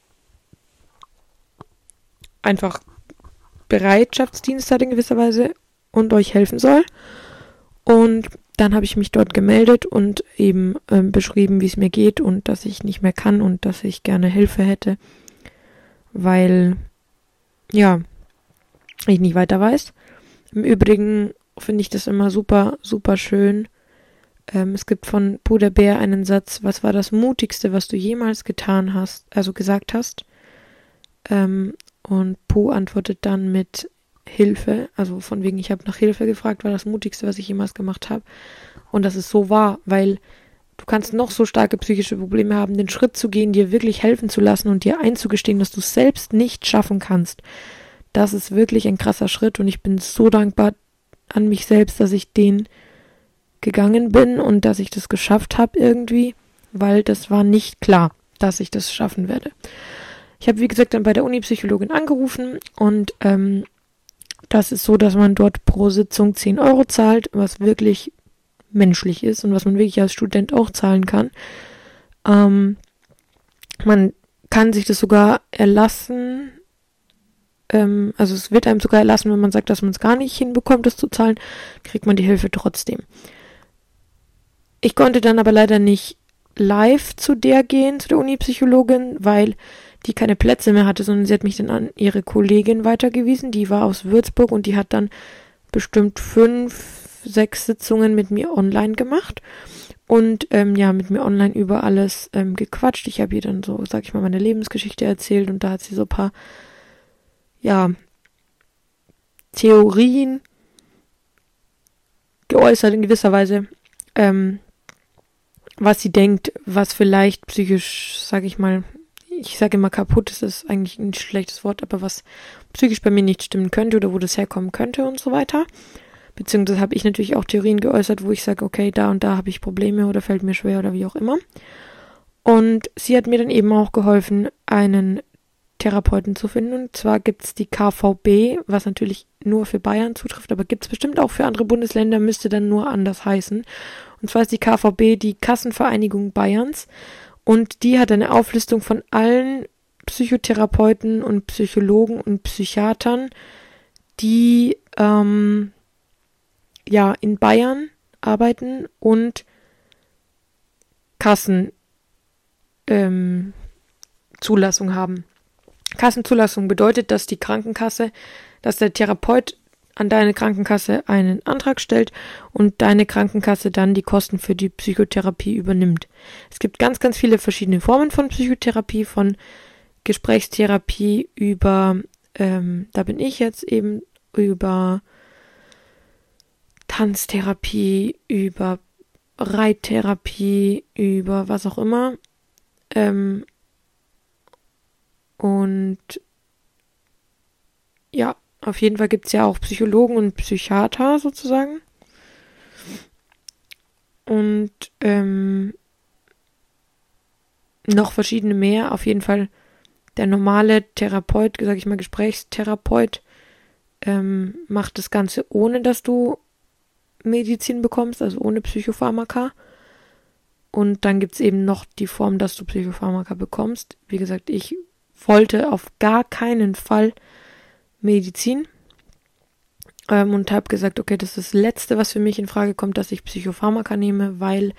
einfach Bereitschaftsdienst hat in gewisser Weise und euch helfen soll. Und dann habe ich mich dort gemeldet und eben ähm, beschrieben, wie es mir geht und dass ich nicht mehr kann und dass ich gerne Hilfe hätte, weil ja, ich nicht weiter weiß. Im Übrigen finde ich das immer super, super schön. Ähm, es gibt von Bruder Bär einen Satz, was war das Mutigste, was du jemals getan hast, also gesagt hast? Ähm, und Po antwortet dann mit Hilfe, also von wegen, ich habe nach Hilfe gefragt, war das Mutigste, was ich jemals gemacht habe. Und das ist so wahr, weil du kannst noch so starke psychische Probleme haben, den Schritt zu gehen, dir wirklich helfen zu lassen und dir einzugestehen, dass du es selbst nicht schaffen kannst. Das ist wirklich ein krasser Schritt und ich bin so dankbar an mich selbst, dass ich den gegangen bin und dass ich das geschafft habe irgendwie, weil das war nicht klar, dass ich das schaffen werde. Ich habe, wie gesagt, dann bei der Uni-Psychologin angerufen und ähm, das ist so, dass man dort pro Sitzung 10 Euro zahlt, was wirklich menschlich ist und was man wirklich als Student auch zahlen kann. Ähm, man kann sich das sogar erlassen, ähm, also es wird einem sogar erlassen, wenn man sagt, dass man es gar nicht hinbekommt, das zu zahlen, kriegt man die Hilfe trotzdem. Ich konnte dann aber leider nicht live zu der gehen, zu der Uni-Psychologin, weil die keine Plätze mehr hatte, sondern sie hat mich dann an ihre Kollegin weitergewiesen, die war aus Würzburg und die hat dann bestimmt fünf, sechs Sitzungen mit mir online gemacht und ähm, ja, mit mir online über alles ähm, gequatscht. Ich habe ihr dann so, sag ich mal, meine Lebensgeschichte erzählt und da hat sie so ein paar, ja, Theorien geäußert in gewisser Weise, ähm, was sie denkt, was vielleicht psychisch, sag ich mal, ich sage immer kaputt, das ist eigentlich ein schlechtes Wort, aber was psychisch bei mir nicht stimmen könnte oder wo das herkommen könnte und so weiter. Beziehungsweise habe ich natürlich auch Theorien geäußert, wo ich sage, okay, da und da habe ich Probleme oder fällt mir schwer oder wie auch immer. Und sie hat mir dann eben auch geholfen, einen Therapeuten zu finden. Und zwar gibt es die KVB, was natürlich nur für Bayern zutrifft, aber gibt es bestimmt auch für andere Bundesländer, müsste dann nur anders heißen. Und zwar ist die KVB die Kassenvereinigung Bayerns. Und die hat eine Auflistung von allen Psychotherapeuten und Psychologen und Psychiatern, die ähm, ja in Bayern arbeiten und Kassenzulassung ähm, haben. Kassenzulassung bedeutet, dass die Krankenkasse, dass der Therapeut an deine Krankenkasse einen Antrag stellt und deine Krankenkasse dann die Kosten für die Psychotherapie übernimmt. Es gibt ganz, ganz viele verschiedene Formen von Psychotherapie, von Gesprächstherapie über, ähm, da bin ich jetzt eben über Tanztherapie, über Reittherapie, über was auch immer. Ähm, und ja, auf jeden Fall gibt es ja auch Psychologen und Psychiater sozusagen. Und ähm, noch verschiedene mehr. Auf jeden Fall der normale Therapeut, sag ich mal, Gesprächstherapeut, ähm, macht das Ganze ohne, dass du Medizin bekommst, also ohne Psychopharmaka. Und dann gibt es eben noch die Form, dass du Psychopharmaka bekommst. Wie gesagt, ich wollte auf gar keinen Fall Medizin ähm, und habe gesagt, okay, das ist das Letzte, was für mich in Frage kommt, dass ich Psychopharmaka nehme, weil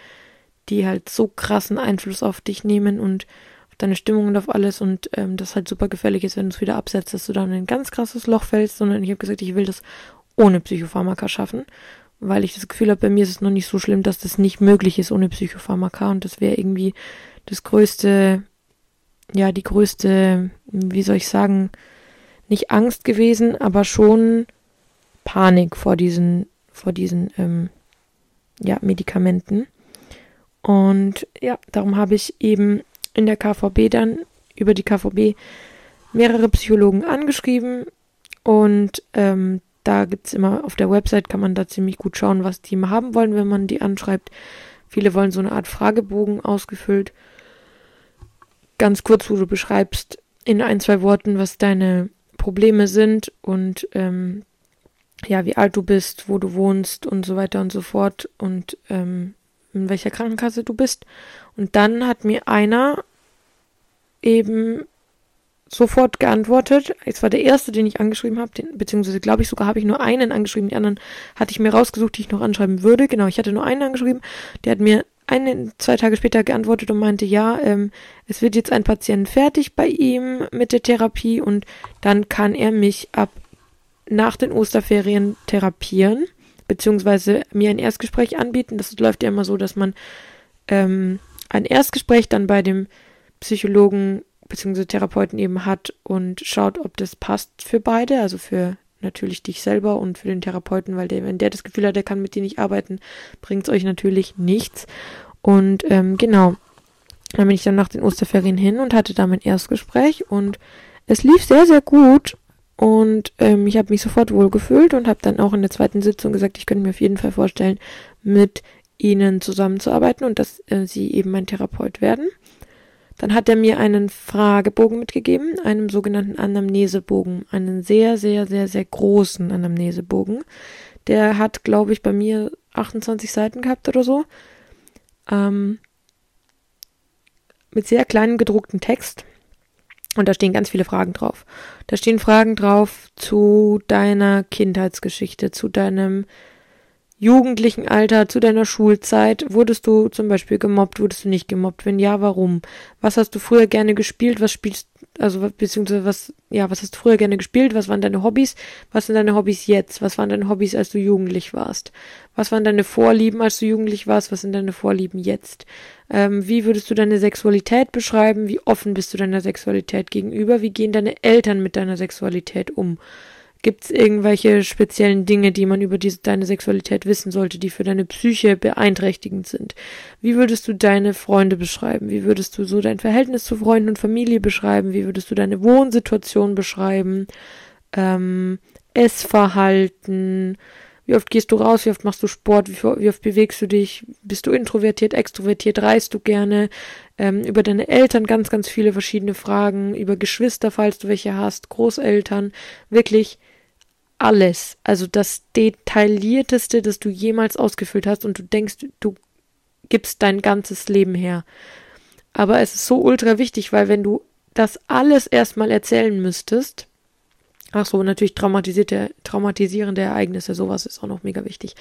die halt so krassen Einfluss auf dich nehmen und auf deine Stimmung und auf alles und ähm, das halt super gefährlich ist, wenn du es wieder absetzt, dass du dann in ein ganz krasses Loch fällst, sondern ich habe gesagt, ich will das ohne Psychopharmaka schaffen, weil ich das Gefühl habe, bei mir ist es noch nicht so schlimm, dass das nicht möglich ist ohne Psychopharmaka und das wäre irgendwie das größte, ja, die größte, wie soll ich sagen, nicht Angst gewesen, aber schon Panik vor diesen, vor diesen, ähm, ja, Medikamenten. Und ja, darum habe ich eben in der KVB dann über die KVB mehrere Psychologen angeschrieben und ähm, da gibt es immer auf der Website kann man da ziemlich gut schauen, was die immer haben wollen, wenn man die anschreibt. Viele wollen so eine Art Fragebogen ausgefüllt. Ganz kurz, wo du beschreibst in ein, zwei Worten, was deine Probleme sind und ähm, ja, wie alt du bist, wo du wohnst und so weiter und so fort und ähm, in welcher Krankenkasse du bist. Und dann hat mir einer eben sofort geantwortet. Es war der erste, den ich angeschrieben habe, beziehungsweise glaube ich sogar habe ich nur einen angeschrieben. Die anderen hatte ich mir rausgesucht, die ich noch anschreiben würde. Genau, ich hatte nur einen angeschrieben. Der hat mir eine, zwei Tage später geantwortet und meinte, ja, ähm, es wird jetzt ein Patient fertig bei ihm mit der Therapie und dann kann er mich ab nach den Osterferien therapieren, beziehungsweise mir ein Erstgespräch anbieten. Das läuft ja immer so, dass man ähm, ein Erstgespräch dann bei dem Psychologen beziehungsweise Therapeuten eben hat und schaut, ob das passt für beide, also für natürlich dich selber und für den Therapeuten, weil der, wenn der das Gefühl hat, der kann mit dir nicht arbeiten, bringt es euch natürlich nichts. Und ähm, genau, dann bin ich dann nach den Osterferien hin und hatte da mein Erstgespräch und es lief sehr, sehr gut. Und ähm, ich habe mich sofort wohlgefühlt und habe dann auch in der zweiten Sitzung gesagt, ich könnte mir auf jeden Fall vorstellen, mit ihnen zusammenzuarbeiten und dass äh, sie eben mein Therapeut werden. Dann hat er mir einen Fragebogen mitgegeben, einen sogenannten Anamnesebogen, einen sehr, sehr, sehr, sehr großen Anamnesebogen. Der hat, glaube ich, bei mir 28 Seiten gehabt oder so. Ähm, mit sehr kleinem gedruckten Text. Und da stehen ganz viele Fragen drauf. Da stehen Fragen drauf zu deiner Kindheitsgeschichte, zu deinem jugendlichen Alter, zu deiner Schulzeit, wurdest du zum Beispiel gemobbt, wurdest du nicht gemobbt? Wenn ja, warum? Was hast du früher gerne gespielt? Was spielst, also, beziehungsweise was, ja, was hast du früher gerne gespielt? Was waren deine Hobbys? Was sind deine Hobbys jetzt? Was waren deine Hobbys, als du jugendlich warst? Was waren deine Vorlieben, als du jugendlich warst? Was sind deine Vorlieben jetzt? Ähm, wie würdest du deine Sexualität beschreiben? Wie offen bist du deiner Sexualität gegenüber? Wie gehen deine Eltern mit deiner Sexualität um? Gibt es irgendwelche speziellen Dinge, die man über diese, deine Sexualität wissen sollte, die für deine Psyche beeinträchtigend sind? Wie würdest du deine Freunde beschreiben? Wie würdest du so dein Verhältnis zu Freunden und Familie beschreiben? Wie würdest du deine Wohnsituation beschreiben? Ähm, Essverhalten? Wie oft gehst du raus? Wie oft machst du Sport? Wie, wie oft bewegst du dich? Bist du introvertiert, extrovertiert? Reist du gerne? Ähm, über deine Eltern ganz, ganz viele verschiedene Fragen. Über Geschwister, falls du welche hast. Großeltern. Wirklich alles, also das detaillierteste, das du jemals ausgefüllt hast und du denkst, du gibst dein ganzes Leben her. Aber es ist so ultra wichtig, weil wenn du das alles erstmal erzählen müsstest, ach so, natürlich traumatisierte, traumatisierende Ereignisse, sowas ist auch noch mega wichtig.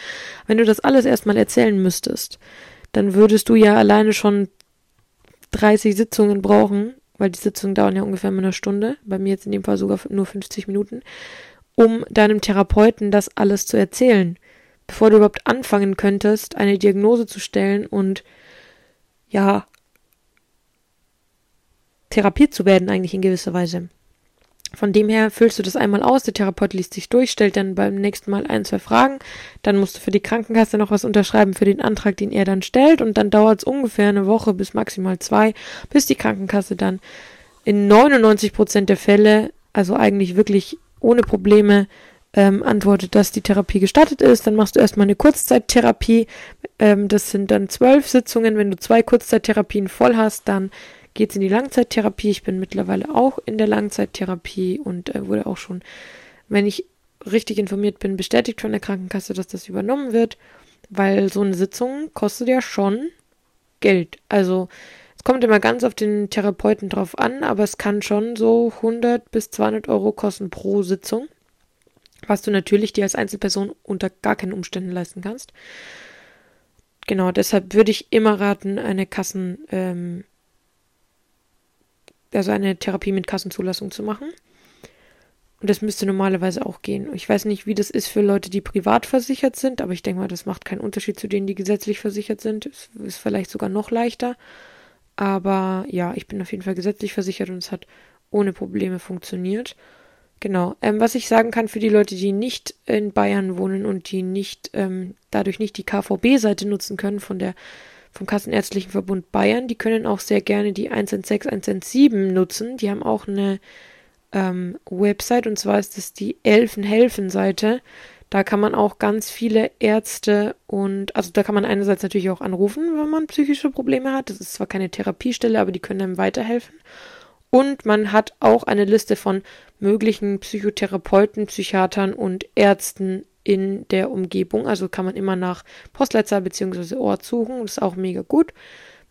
Wenn du das alles erstmal erzählen müsstest, dann würdest du ja alleine schon 30 Sitzungen brauchen, weil die Sitzungen dauern ja ungefähr eine Stunde, bei mir jetzt in dem Fall sogar nur 50 Minuten um deinem Therapeuten das alles zu erzählen, bevor du überhaupt anfangen könntest, eine Diagnose zu stellen und ja, therapiert zu werden eigentlich in gewisser Weise. Von dem her füllst du das einmal aus, der Therapeut liest sich durch, stellt dann beim nächsten Mal ein, zwei Fragen, dann musst du für die Krankenkasse noch was unterschreiben für den Antrag, den er dann stellt und dann dauert es ungefähr eine Woche bis maximal zwei, bis die Krankenkasse dann in 99 Prozent der Fälle, also eigentlich wirklich ohne Probleme, ähm, antwortet, dass die Therapie gestartet ist. Dann machst du erstmal eine Kurzzeittherapie. Ähm, das sind dann zwölf Sitzungen. Wenn du zwei Kurzzeittherapien voll hast, dann geht es in die Langzeittherapie. Ich bin mittlerweile auch in der Langzeittherapie und äh, wurde auch schon, wenn ich richtig informiert bin, bestätigt von der Krankenkasse, dass das übernommen wird, weil so eine Sitzung kostet ja schon Geld. Also kommt immer ganz auf den Therapeuten drauf an, aber es kann schon so 100 bis 200 Euro kosten pro Sitzung, was du natürlich dir als Einzelperson unter gar keinen Umständen leisten kannst. Genau, deshalb würde ich immer raten, eine Kassen, ähm, also eine Therapie mit Kassenzulassung zu machen. Und das müsste normalerweise auch gehen. Ich weiß nicht, wie das ist für Leute, die privat versichert sind, aber ich denke mal, das macht keinen Unterschied zu denen, die gesetzlich versichert sind. Es ist vielleicht sogar noch leichter. Aber ja, ich bin auf jeden Fall gesetzlich versichert und es hat ohne Probleme funktioniert. Genau. Ähm, was ich sagen kann für die Leute, die nicht in Bayern wohnen und die nicht ähm, dadurch nicht die KVB-Seite nutzen können von der vom Kassenärztlichen Verbund Bayern, die können auch sehr gerne die 116 117 nutzen. Die haben auch eine ähm, Website und zwar ist es die Elfenhelfen-Seite. Da kann man auch ganz viele Ärzte und, also da kann man einerseits natürlich auch anrufen, wenn man psychische Probleme hat. Das ist zwar keine Therapiestelle, aber die können einem weiterhelfen. Und man hat auch eine Liste von möglichen Psychotherapeuten, Psychiatern und Ärzten in der Umgebung. Also kann man immer nach Postleitzahl bzw. Ort suchen. Das ist auch mega gut.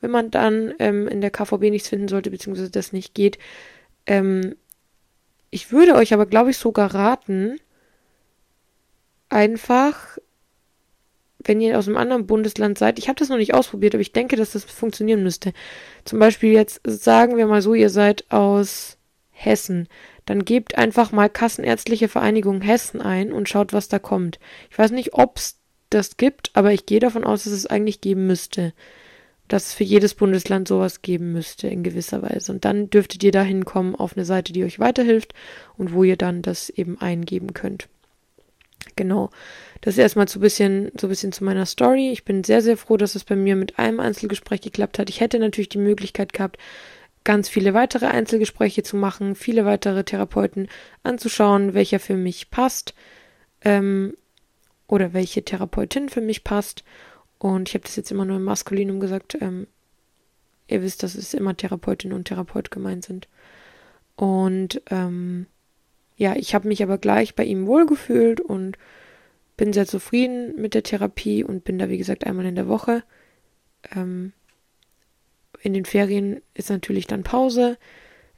Wenn man dann ähm, in der KVB nichts finden sollte, beziehungsweise das nicht geht. Ähm, ich würde euch aber, glaube ich, sogar raten, einfach, wenn ihr aus einem anderen Bundesland seid, ich habe das noch nicht ausprobiert, aber ich denke, dass das funktionieren müsste. Zum Beispiel jetzt sagen wir mal so, ihr seid aus Hessen. Dann gebt einfach mal Kassenärztliche Vereinigung Hessen ein und schaut, was da kommt. Ich weiß nicht, ob es das gibt, aber ich gehe davon aus, dass es eigentlich geben müsste. Dass es für jedes Bundesland sowas geben müsste in gewisser Weise. Und dann dürftet ihr da hinkommen auf eine Seite, die euch weiterhilft und wo ihr dann das eben eingeben könnt. Genau. Das ist erstmal so ein bisschen, so ein bisschen zu meiner Story. Ich bin sehr, sehr froh, dass es bei mir mit einem Einzelgespräch geklappt hat. Ich hätte natürlich die Möglichkeit gehabt, ganz viele weitere Einzelgespräche zu machen, viele weitere Therapeuten anzuschauen, welcher für mich passt ähm, oder welche Therapeutin für mich passt. Und ich habe das jetzt immer nur im Maskulinum gesagt. Ähm, ihr wisst, dass es immer Therapeutin und Therapeut gemeint sind. Und ähm, ja, ich habe mich aber gleich bei ihm wohlgefühlt und bin sehr zufrieden mit der Therapie und bin da, wie gesagt, einmal in der Woche. Ähm, in den Ferien ist natürlich dann Pause.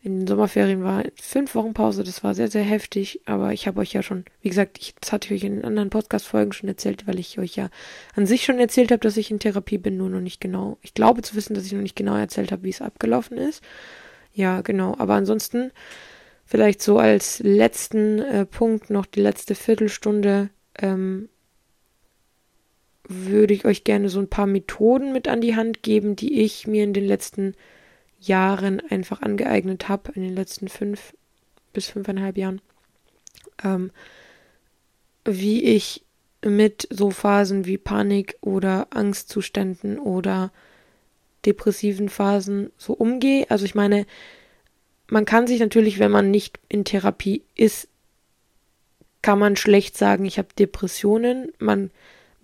In den Sommerferien war fünf Wochen Pause, das war sehr, sehr heftig, aber ich habe euch ja schon, wie gesagt, ich, das hatte ich euch in anderen Podcast-Folgen schon erzählt, weil ich euch ja an sich schon erzählt habe, dass ich in Therapie bin, nur noch nicht genau. Ich glaube zu wissen, dass ich noch nicht genau erzählt habe, wie es abgelaufen ist. Ja, genau. Aber ansonsten, vielleicht so als letzten äh, Punkt noch die letzte Viertelstunde ähm, würde ich euch gerne so ein paar Methoden mit an die Hand geben, die ich mir in den letzten Jahren einfach angeeignet habe, in den letzten fünf bis fünfeinhalb Jahren, ähm, wie ich mit so Phasen wie Panik oder Angstzuständen oder depressiven Phasen so umgehe. Also ich meine, man kann sich natürlich, wenn man nicht in Therapie ist, kann man schlecht sagen, ich habe Depressionen. Man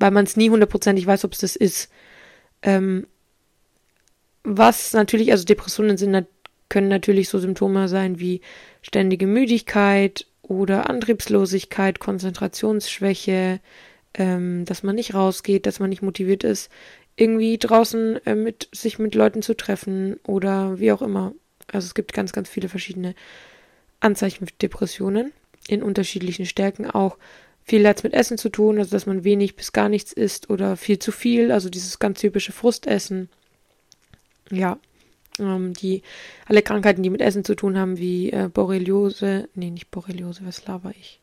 weil man es nie hundertprozentig weiß, ob es das ist. Ähm, was natürlich, also Depressionen sind, können natürlich so Symptome sein wie ständige Müdigkeit oder Antriebslosigkeit, Konzentrationsschwäche, ähm, dass man nicht rausgeht, dass man nicht motiviert ist, irgendwie draußen äh, mit sich mit Leuten zu treffen oder wie auch immer. Also es gibt ganz, ganz viele verschiedene Anzeichen für Depressionen in unterschiedlichen Stärken auch viel hat mit Essen zu tun, also dass man wenig bis gar nichts isst oder viel zu viel, also dieses ganz typische Frustessen. Ja, ähm, die alle Krankheiten, die mit Essen zu tun haben, wie äh, Borreliose, nee, nicht Borreliose, was laber ich?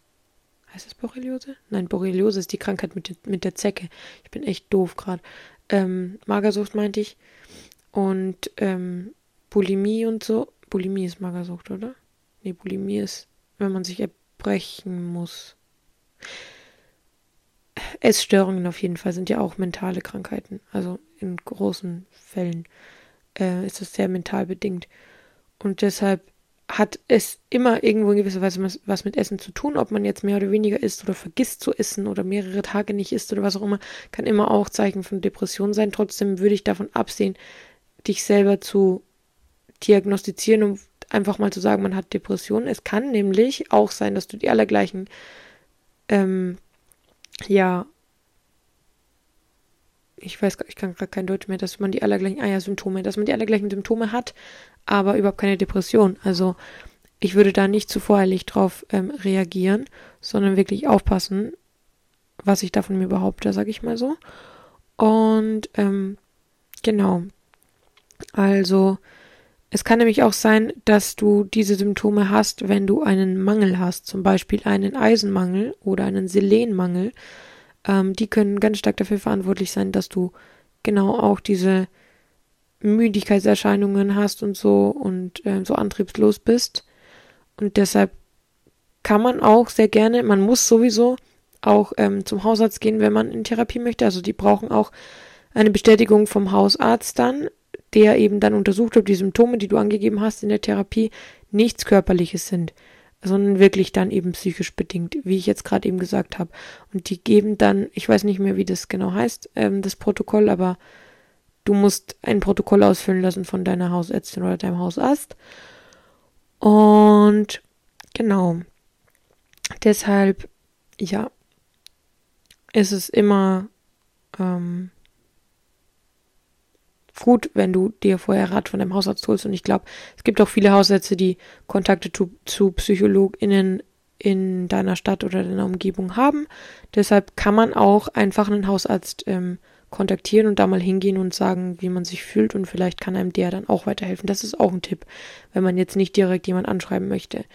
Heißt es Borreliose? Nein, Borreliose ist die Krankheit mit, mit der Zecke. Ich bin echt doof gerade. Ähm, Magersucht meinte ich. Und ähm, Bulimie und so. Bulimie ist Magersucht, oder? Nee, Bulimie ist wenn man sich erbrechen muss. Essstörungen auf jeden Fall sind ja auch mentale Krankheiten. Also in großen Fällen äh, ist es sehr mental bedingt. Und deshalb hat es immer irgendwo in gewisser Weise was mit Essen zu tun, ob man jetzt mehr oder weniger isst oder vergisst zu essen oder mehrere Tage nicht isst oder was auch immer, kann immer auch Zeichen von Depression sein. Trotzdem würde ich davon absehen, dich selber zu diagnostizieren und einfach mal zu sagen, man hat Depressionen. Es kann nämlich auch sein, dass du die allergleichen, ähm, ja, ich weiß, ich kann gerade kein Deutsch mehr, dass man die allergleichen, ah ja, Symptome, dass man die allergleichen Symptome hat, aber überhaupt keine Depression. Also ich würde da nicht zu voreilig drauf ähm, reagieren, sondern wirklich aufpassen, was ich da von mir behaupte, sag ich mal so. Und ähm, genau. Also es kann nämlich auch sein, dass du diese Symptome hast, wenn du einen Mangel hast, zum Beispiel einen Eisenmangel oder einen Selenmangel. Ähm, die können ganz stark dafür verantwortlich sein, dass du genau auch diese Müdigkeitserscheinungen hast und so und äh, so antriebslos bist. Und deshalb kann man auch sehr gerne, man muss sowieso auch ähm, zum Hausarzt gehen, wenn man in Therapie möchte. Also die brauchen auch eine Bestätigung vom Hausarzt dann, der eben dann untersucht, ob die Symptome, die du angegeben hast in der Therapie, nichts Körperliches sind, sondern wirklich dann eben psychisch bedingt, wie ich jetzt gerade eben gesagt habe. Und die geben dann, ich weiß nicht mehr, wie das genau heißt, ähm, das Protokoll, aber Du musst ein Protokoll ausfüllen lassen von deiner Hausärztin oder deinem Hausarzt. Und genau. Deshalb, ja, ist es immer ähm, gut, wenn du dir vorher Rat von deinem Hausarzt holst. Und ich glaube, es gibt auch viele Hausärzte, die Kontakte zu, zu PsychologInnen in deiner Stadt oder deiner Umgebung haben. Deshalb kann man auch einfach einen Hausarzt ähm, kontaktieren und da mal hingehen und sagen, wie man sich fühlt und vielleicht kann einem der dann auch weiterhelfen. Das ist auch ein Tipp, wenn man jetzt nicht direkt jemand anschreiben möchte.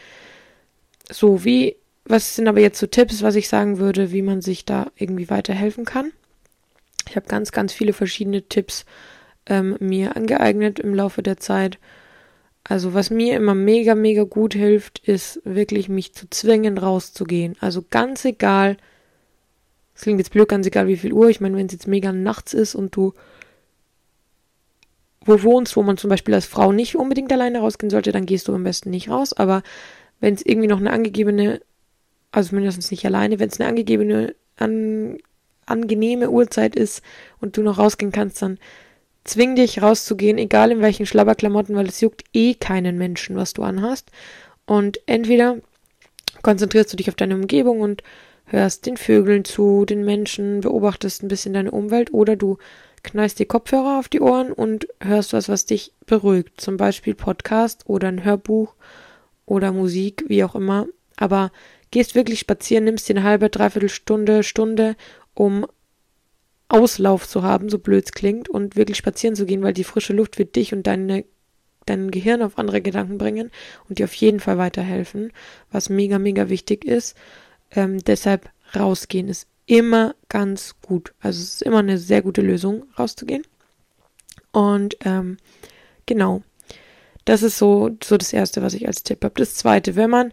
So, wie, was sind aber jetzt so Tipps, was ich sagen würde, wie man sich da irgendwie weiterhelfen kann? Ich habe ganz, ganz viele verschiedene Tipps ähm, mir angeeignet im Laufe der Zeit. Also was mir immer mega, mega gut hilft, ist wirklich mich zu zwingen, rauszugehen. Also ganz egal, es klingt jetzt blöd, ganz egal wie viel Uhr. Ich meine, wenn es jetzt mega nachts ist und du wo wohnst, wo man zum Beispiel als Frau nicht unbedingt alleine rausgehen sollte, dann gehst du am besten nicht raus. Aber wenn es irgendwie noch eine angegebene, also mindestens nicht alleine, wenn es eine angegebene, an, angenehme Uhrzeit ist und du noch rausgehen kannst, dann zwing dich rauszugehen, egal in welchen Schlabberklamotten, weil es juckt eh keinen Menschen, was du anhast. Und entweder konzentrierst du dich auf deine Umgebung und hörst den Vögeln zu, den Menschen, beobachtest ein bisschen deine Umwelt oder du knallst die Kopfhörer auf die Ohren und hörst was, was dich beruhigt. Zum Beispiel Podcast oder ein Hörbuch oder Musik, wie auch immer. Aber gehst wirklich spazieren, nimmst dir eine halbe, dreiviertel Stunde, Stunde, um Auslauf zu haben, so blöd es klingt, und wirklich spazieren zu gehen, weil die frische Luft wird dich und deine, dein Gehirn auf andere Gedanken bringen und dir auf jeden Fall weiterhelfen, was mega, mega wichtig ist. Ähm, deshalb rausgehen ist immer ganz gut. Also es ist immer eine sehr gute Lösung, rauszugehen. Und ähm, genau, das ist so, so das Erste, was ich als Tipp habe. Das Zweite, wenn man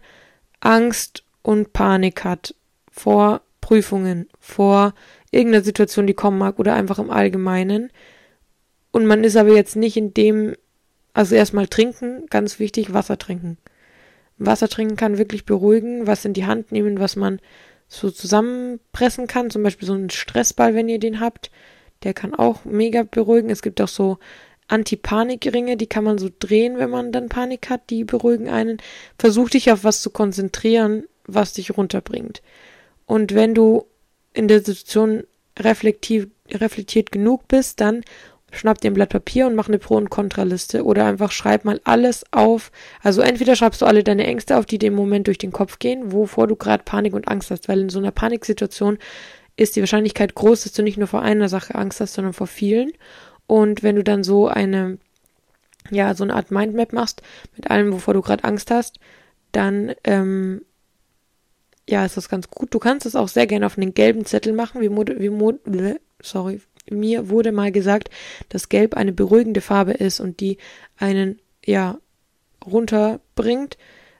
Angst und Panik hat vor Prüfungen, vor irgendeiner Situation, die kommen mag oder einfach im Allgemeinen und man ist aber jetzt nicht in dem, also erstmal trinken, ganz wichtig, Wasser trinken. Wasser trinken kann wirklich beruhigen, was in die Hand nehmen, was man so zusammenpressen kann, zum Beispiel so einen Stressball, wenn ihr den habt, der kann auch mega beruhigen. Es gibt auch so Anti-Panik-Ringe, die kann man so drehen, wenn man dann Panik hat, die beruhigen einen. Versuch dich auf was zu konzentrieren, was dich runterbringt. Und wenn du in der Situation reflektiv, reflektiert genug bist, dann schnapp dir ein Blatt Papier und mach eine Pro- und Kontraliste oder einfach schreib mal alles auf. Also entweder schreibst du alle deine Ängste auf, die dem Moment durch den Kopf gehen, wovor du gerade Panik und Angst hast, weil in so einer Paniksituation ist die Wahrscheinlichkeit groß, dass du nicht nur vor einer Sache Angst hast, sondern vor vielen. Und wenn du dann so eine, ja, so eine Art Mindmap machst mit allem, wovor du gerade Angst hast, dann, ähm, ja, ist das ganz gut. Du kannst es auch sehr gerne auf einen gelben Zettel machen, wie, Mod wie Mod sorry, mir wurde mal gesagt, dass Gelb eine beruhigende Farbe ist und die einen, ja, runterbringt,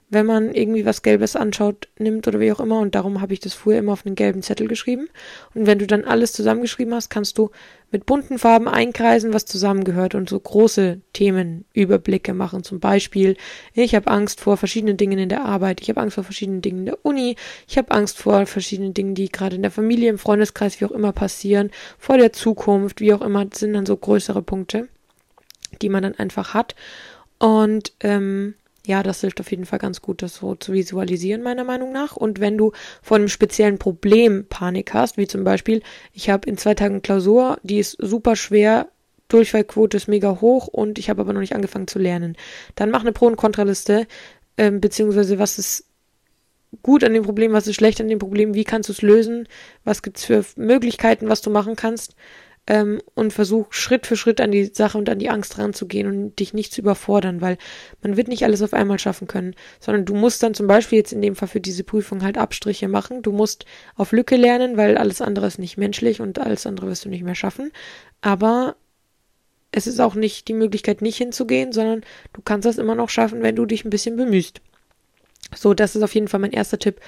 wenn man irgendwie was Gelbes anschaut, nimmt oder wie auch immer. Und darum habe ich das früher immer auf einen gelben Zettel geschrieben. Und wenn du dann alles zusammengeschrieben hast, kannst du mit bunten Farben einkreisen, was zusammengehört und so große Themenüberblicke machen. Zum Beispiel, ich habe Angst vor verschiedenen Dingen in der Arbeit, ich habe Angst vor verschiedenen Dingen in der Uni, ich habe Angst vor verschiedenen Dingen, die gerade in der Familie, im Freundeskreis, wie auch immer passieren, vor der Zukunft, wie auch immer, das sind dann so größere Punkte, die man dann einfach hat. Und ähm, ja, das hilft auf jeden Fall ganz gut, das so zu visualisieren, meiner Meinung nach. Und wenn du vor einem speziellen Problem Panik hast, wie zum Beispiel, ich habe in zwei Tagen Klausur, die ist super schwer, Durchfallquote ist mega hoch und ich habe aber noch nicht angefangen zu lernen, dann mach eine Pro- und Kontraliste, ähm, beziehungsweise was ist gut an dem Problem, was ist schlecht an dem Problem, wie kannst du es lösen, was gibt's für Möglichkeiten, was du machen kannst ähm, und versuch Schritt für Schritt an die Sache und an die Angst ranzugehen und dich nicht zu überfordern, weil man wird nicht alles auf einmal schaffen können, sondern du musst dann zum Beispiel jetzt in dem Fall für diese Prüfung halt Abstriche machen. Du musst auf Lücke lernen, weil alles andere ist nicht menschlich und alles andere wirst du nicht mehr schaffen. Aber es ist auch nicht die Möglichkeit, nicht hinzugehen, sondern du kannst das immer noch schaffen, wenn du dich ein bisschen bemühst. So, das ist auf jeden Fall mein erster Tipp.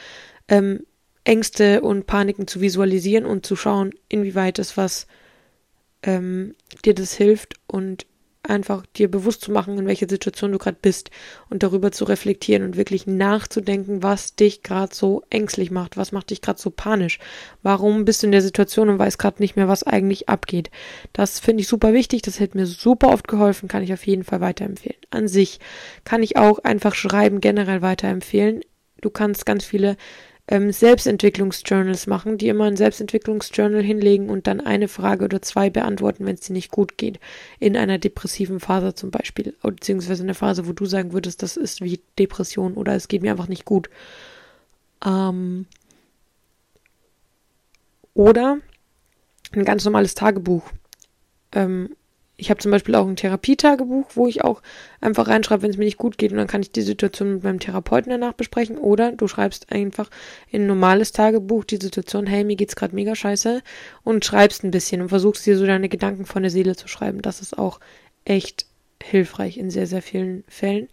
Ähm, Ängste und Paniken zu visualisieren und zu schauen, inwieweit es was ähm, dir das hilft und einfach dir bewusst zu machen, in welcher Situation du gerade bist und darüber zu reflektieren und wirklich nachzudenken, was dich gerade so ängstlich macht, was macht dich gerade so panisch, warum bist du in der Situation und weißt gerade nicht mehr, was eigentlich abgeht. Das finde ich super wichtig, das hat mir super oft geholfen, kann ich auf jeden Fall weiterempfehlen. An sich kann ich auch einfach Schreiben generell weiterempfehlen. Du kannst ganz viele ähm, Selbstentwicklungsjournals machen, die immer ein Selbstentwicklungsjournal hinlegen und dann eine Frage oder zwei beantworten, wenn es dir nicht gut geht. In einer depressiven Phase zum Beispiel. Beziehungsweise in einer Phase, wo du sagen würdest, das ist wie Depression oder es geht mir einfach nicht gut. Ähm, oder ein ganz normales Tagebuch. Ähm, ich habe zum Beispiel auch ein Therapietagebuch, wo ich auch einfach reinschreibe, wenn es mir nicht gut geht und dann kann ich die Situation mit meinem Therapeuten danach besprechen. Oder du schreibst einfach in ein normales Tagebuch die Situation, hey, mir geht's gerade mega scheiße und schreibst ein bisschen und versuchst dir so deine Gedanken von der Seele zu schreiben. Das ist auch echt hilfreich in sehr, sehr vielen Fällen.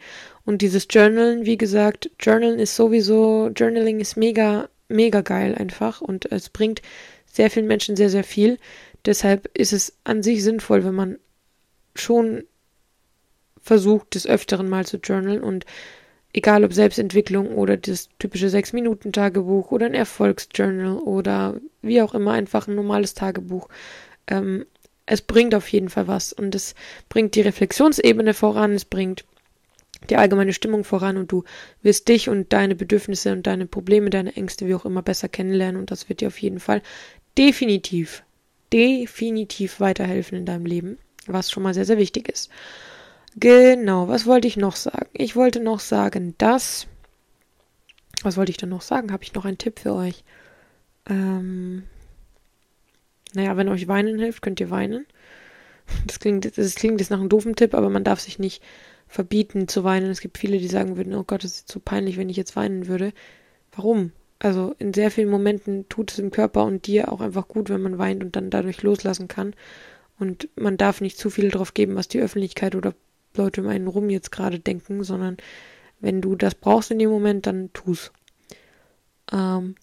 Und dieses Journalen, wie gesagt, Journalen ist sowieso, Journaling ist mega, mega geil einfach und es bringt sehr vielen Menschen sehr, sehr viel. Deshalb ist es an sich sinnvoll, wenn man schon versucht, des Öfteren mal zu journalen und egal ob Selbstentwicklung oder das typische Sechs-Minuten-Tagebuch oder ein Erfolgsjournal oder wie auch immer einfach ein normales Tagebuch. Ähm, es bringt auf jeden Fall was und es bringt die Reflexionsebene voran, es bringt die allgemeine Stimmung voran und du wirst dich und deine Bedürfnisse und deine Probleme, deine Ängste, wie auch immer, besser kennenlernen und das wird dir auf jeden Fall definitiv, definitiv weiterhelfen in deinem Leben was schon mal sehr, sehr wichtig ist. Genau, was wollte ich noch sagen? Ich wollte noch sagen, dass. Was wollte ich denn noch sagen? Habe ich noch einen Tipp für euch? Ähm, naja, wenn euch Weinen hilft, könnt ihr weinen. Das klingt, das klingt jetzt nach einem doofen Tipp, aber man darf sich nicht verbieten zu weinen. Es gibt viele, die sagen würden, oh Gott, das ist zu peinlich, wenn ich jetzt weinen würde. Warum? Also in sehr vielen Momenten tut es dem Körper und dir auch einfach gut, wenn man weint und dann dadurch loslassen kann. Und man darf nicht zu viel drauf geben, was die Öffentlichkeit oder Leute um einen rum jetzt gerade denken, sondern wenn du das brauchst in dem Moment, dann tu's. Ähm,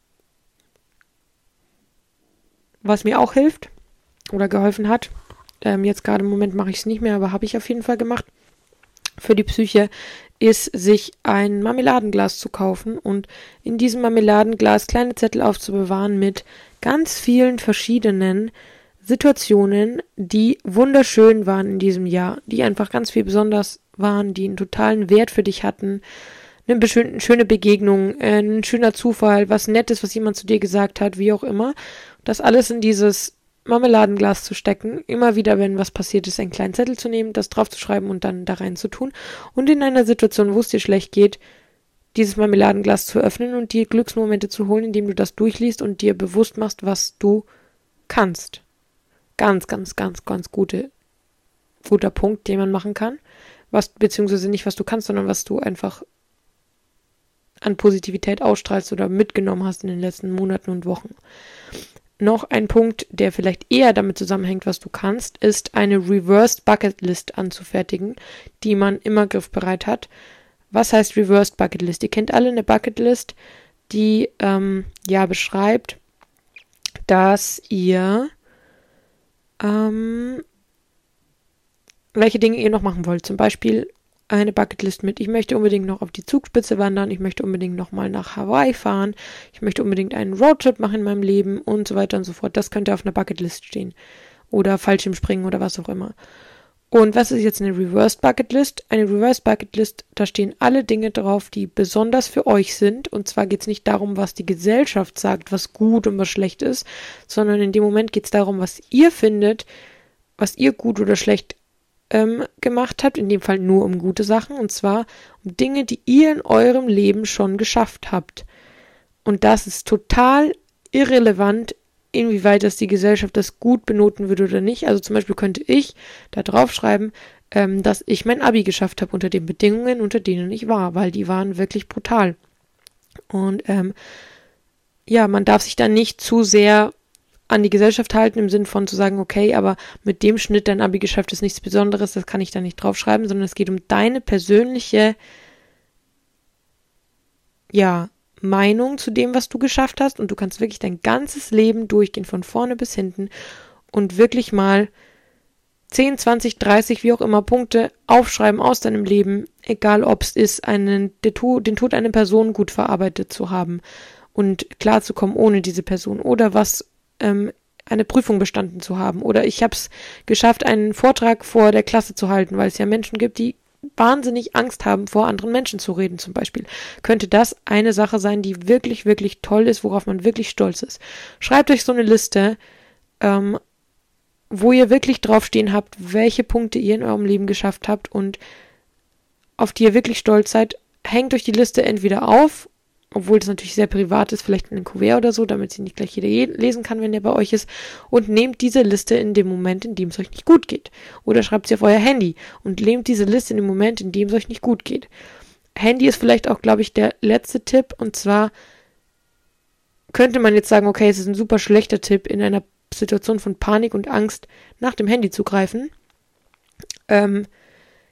was mir auch hilft oder geholfen hat, ähm, jetzt gerade im Moment mache ich es nicht mehr, aber habe ich auf jeden Fall gemacht, für die Psyche, ist, sich ein Marmeladenglas zu kaufen und in diesem Marmeladenglas kleine Zettel aufzubewahren mit ganz vielen verschiedenen Situationen, die wunderschön waren in diesem Jahr, die einfach ganz viel besonders waren, die einen totalen Wert für dich hatten, eine schöne Begegnung, äh, ein schöner Zufall, was Nettes, was jemand zu dir gesagt hat, wie auch immer. Das alles in dieses Marmeladenglas zu stecken, immer wieder, wenn was passiert ist, einen kleinen Zettel zu nehmen, das draufzuschreiben und dann da rein zu tun. Und in einer Situation, wo es dir schlecht geht, dieses Marmeladenglas zu öffnen und dir Glücksmomente zu holen, indem du das durchliest und dir bewusst machst, was du kannst ganz, ganz, ganz, ganz gute, guter Punkt, den man machen kann. Was, beziehungsweise nicht, was du kannst, sondern was du einfach an Positivität ausstrahlst oder mitgenommen hast in den letzten Monaten und Wochen. Noch ein Punkt, der vielleicht eher damit zusammenhängt, was du kannst, ist eine Reversed Bucket List anzufertigen, die man immer griffbereit hat. Was heißt Reversed Bucket List? Ihr kennt alle eine Bucket List, die ähm, ja beschreibt, dass ihr ähm, welche Dinge ihr noch machen wollt. Zum Beispiel eine Bucketlist mit, ich möchte unbedingt noch auf die Zugspitze wandern, ich möchte unbedingt noch mal nach Hawaii fahren, ich möchte unbedingt einen Roadtrip machen in meinem Leben und so weiter und so fort. Das könnte auf einer Bucketlist stehen. Oder Fallschirmspringen oder was auch immer. Und was ist jetzt eine Reversed Bucketlist? Eine Reversed Bucketlist, da stehen alle Dinge drauf, die besonders für euch sind. Und zwar geht es nicht darum, was die Gesellschaft sagt, was gut und was schlecht ist, sondern in dem Moment geht es darum, was ihr findet, was ihr gut oder schlecht ähm, gemacht habt, in dem Fall nur um gute Sachen, und zwar um Dinge, die ihr in eurem Leben schon geschafft habt. Und das ist total irrelevant, inwieweit das die Gesellschaft das gut benoten würde oder nicht. Also zum Beispiel könnte ich da drauf schreiben, ähm, dass ich mein Abi geschafft habe unter den Bedingungen, unter denen ich war, weil die waren wirklich brutal. Und ähm, ja, man darf sich dann nicht zu sehr an die Gesellschaft halten, im Sinn von zu sagen, okay, aber mit dem Schnitt dein Abi geschafft ist nichts Besonderes, das kann ich da nicht draufschreiben, sondern es geht um deine persönliche, ja, Meinung zu dem, was du geschafft hast. Und du kannst wirklich dein ganzes Leben durchgehen, von vorne bis hinten. Und wirklich mal 10, 20, 30, wie auch immer Punkte aufschreiben aus deinem Leben, egal ob es ist, einen, den Tod einer Person gut verarbeitet zu haben und klarzukommen ohne diese Person. Oder was ähm, eine Prüfung bestanden zu haben. Oder ich habe es geschafft, einen Vortrag vor der Klasse zu halten, weil es ja Menschen gibt, die wahnsinnig Angst haben, vor anderen Menschen zu reden zum Beispiel. Könnte das eine Sache sein, die wirklich, wirklich toll ist, worauf man wirklich stolz ist. Schreibt euch so eine Liste, ähm, wo ihr wirklich draufstehen habt, welche Punkte ihr in eurem Leben geschafft habt und auf die ihr wirklich stolz seid. Hängt euch die Liste entweder auf obwohl das natürlich sehr privat ist, vielleicht in ein Kuvert oder so, damit sie nicht gleich jeder lesen kann, wenn der bei euch ist. Und nehmt diese Liste in dem Moment, in dem es euch nicht gut geht. Oder schreibt sie auf euer Handy und nehmt diese Liste in dem Moment, in dem es euch nicht gut geht. Handy ist vielleicht auch, glaube ich, der letzte Tipp. Und zwar könnte man jetzt sagen, okay, es ist ein super schlechter Tipp, in einer Situation von Panik und Angst nach dem Handy zu greifen. Ähm,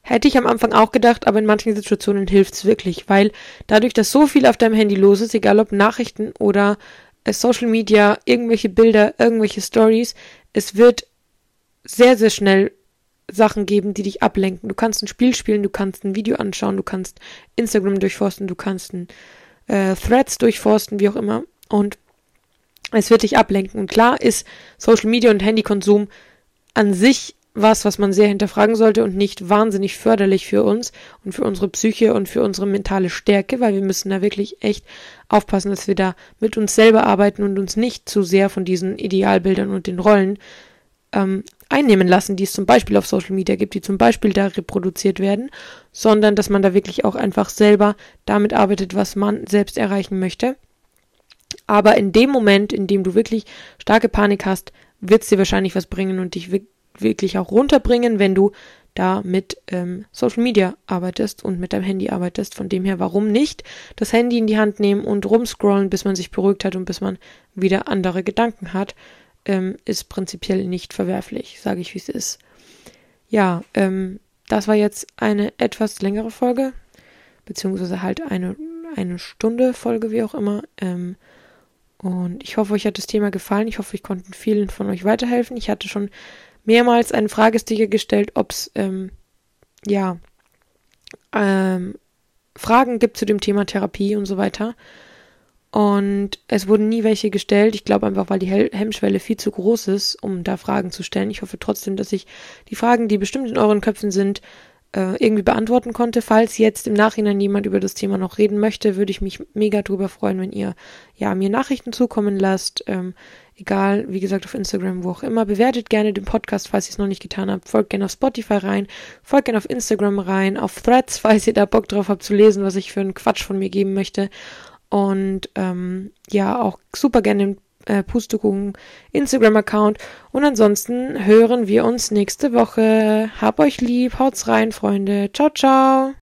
Hätte ich am Anfang auch gedacht, aber in manchen Situationen hilft's wirklich, weil dadurch, dass so viel auf deinem Handy los ist, egal ob Nachrichten oder äh, Social Media, irgendwelche Bilder, irgendwelche Stories, es wird sehr, sehr schnell Sachen geben, die dich ablenken. Du kannst ein Spiel spielen, du kannst ein Video anschauen, du kannst Instagram durchforsten, du kannst ein, äh, Threads durchforsten, wie auch immer. Und es wird dich ablenken. Und klar ist Social Media und Handykonsum an sich was, was man sehr hinterfragen sollte und nicht wahnsinnig förderlich für uns und für unsere Psyche und für unsere mentale Stärke, weil wir müssen da wirklich echt aufpassen, dass wir da mit uns selber arbeiten und uns nicht zu sehr von diesen Idealbildern und den Rollen ähm, einnehmen lassen, die es zum Beispiel auf Social Media gibt, die zum Beispiel da reproduziert werden, sondern dass man da wirklich auch einfach selber damit arbeitet, was man selbst erreichen möchte. Aber in dem Moment, in dem du wirklich starke Panik hast, wird es dir wahrscheinlich was bringen und dich wirklich wirklich auch runterbringen, wenn du da mit ähm, Social Media arbeitest und mit deinem Handy arbeitest. Von dem her, warum nicht das Handy in die Hand nehmen und rumscrollen, bis man sich beruhigt hat und bis man wieder andere Gedanken hat, ähm, ist prinzipiell nicht verwerflich, sage ich, wie es ist. Ja, ähm, das war jetzt eine etwas längere Folge, beziehungsweise halt eine, eine Stunde Folge, wie auch immer. Ähm, und ich hoffe, euch hat das Thema gefallen. Ich hoffe, ich konnte vielen von euch weiterhelfen. Ich hatte schon mehrmals einen Fragesticker gestellt, ob es ähm, ja ähm, Fragen gibt zu dem Thema Therapie und so weiter. Und es wurden nie welche gestellt. Ich glaube einfach, weil die Hemmschwelle viel zu groß ist, um da Fragen zu stellen. Ich hoffe trotzdem, dass ich die Fragen, die bestimmt in euren Köpfen sind, äh, irgendwie beantworten konnte. Falls jetzt im Nachhinein jemand über das Thema noch reden möchte, würde ich mich mega drüber freuen, wenn ihr ja mir Nachrichten zukommen lasst. Ähm, Egal, wie gesagt, auf Instagram, wo auch immer. Bewertet gerne den Podcast, falls ihr es noch nicht getan habt. Folgt gerne auf Spotify rein. Folgt gerne auf Instagram rein. Auf Threads, falls ihr da Bock drauf habt zu lesen, was ich für einen Quatsch von mir geben möchte. Und ähm, ja, auch super gerne den äh, Pustekuchen Instagram-Account. Und ansonsten hören wir uns nächste Woche. Hab euch lieb, haut's rein, Freunde. Ciao, ciao.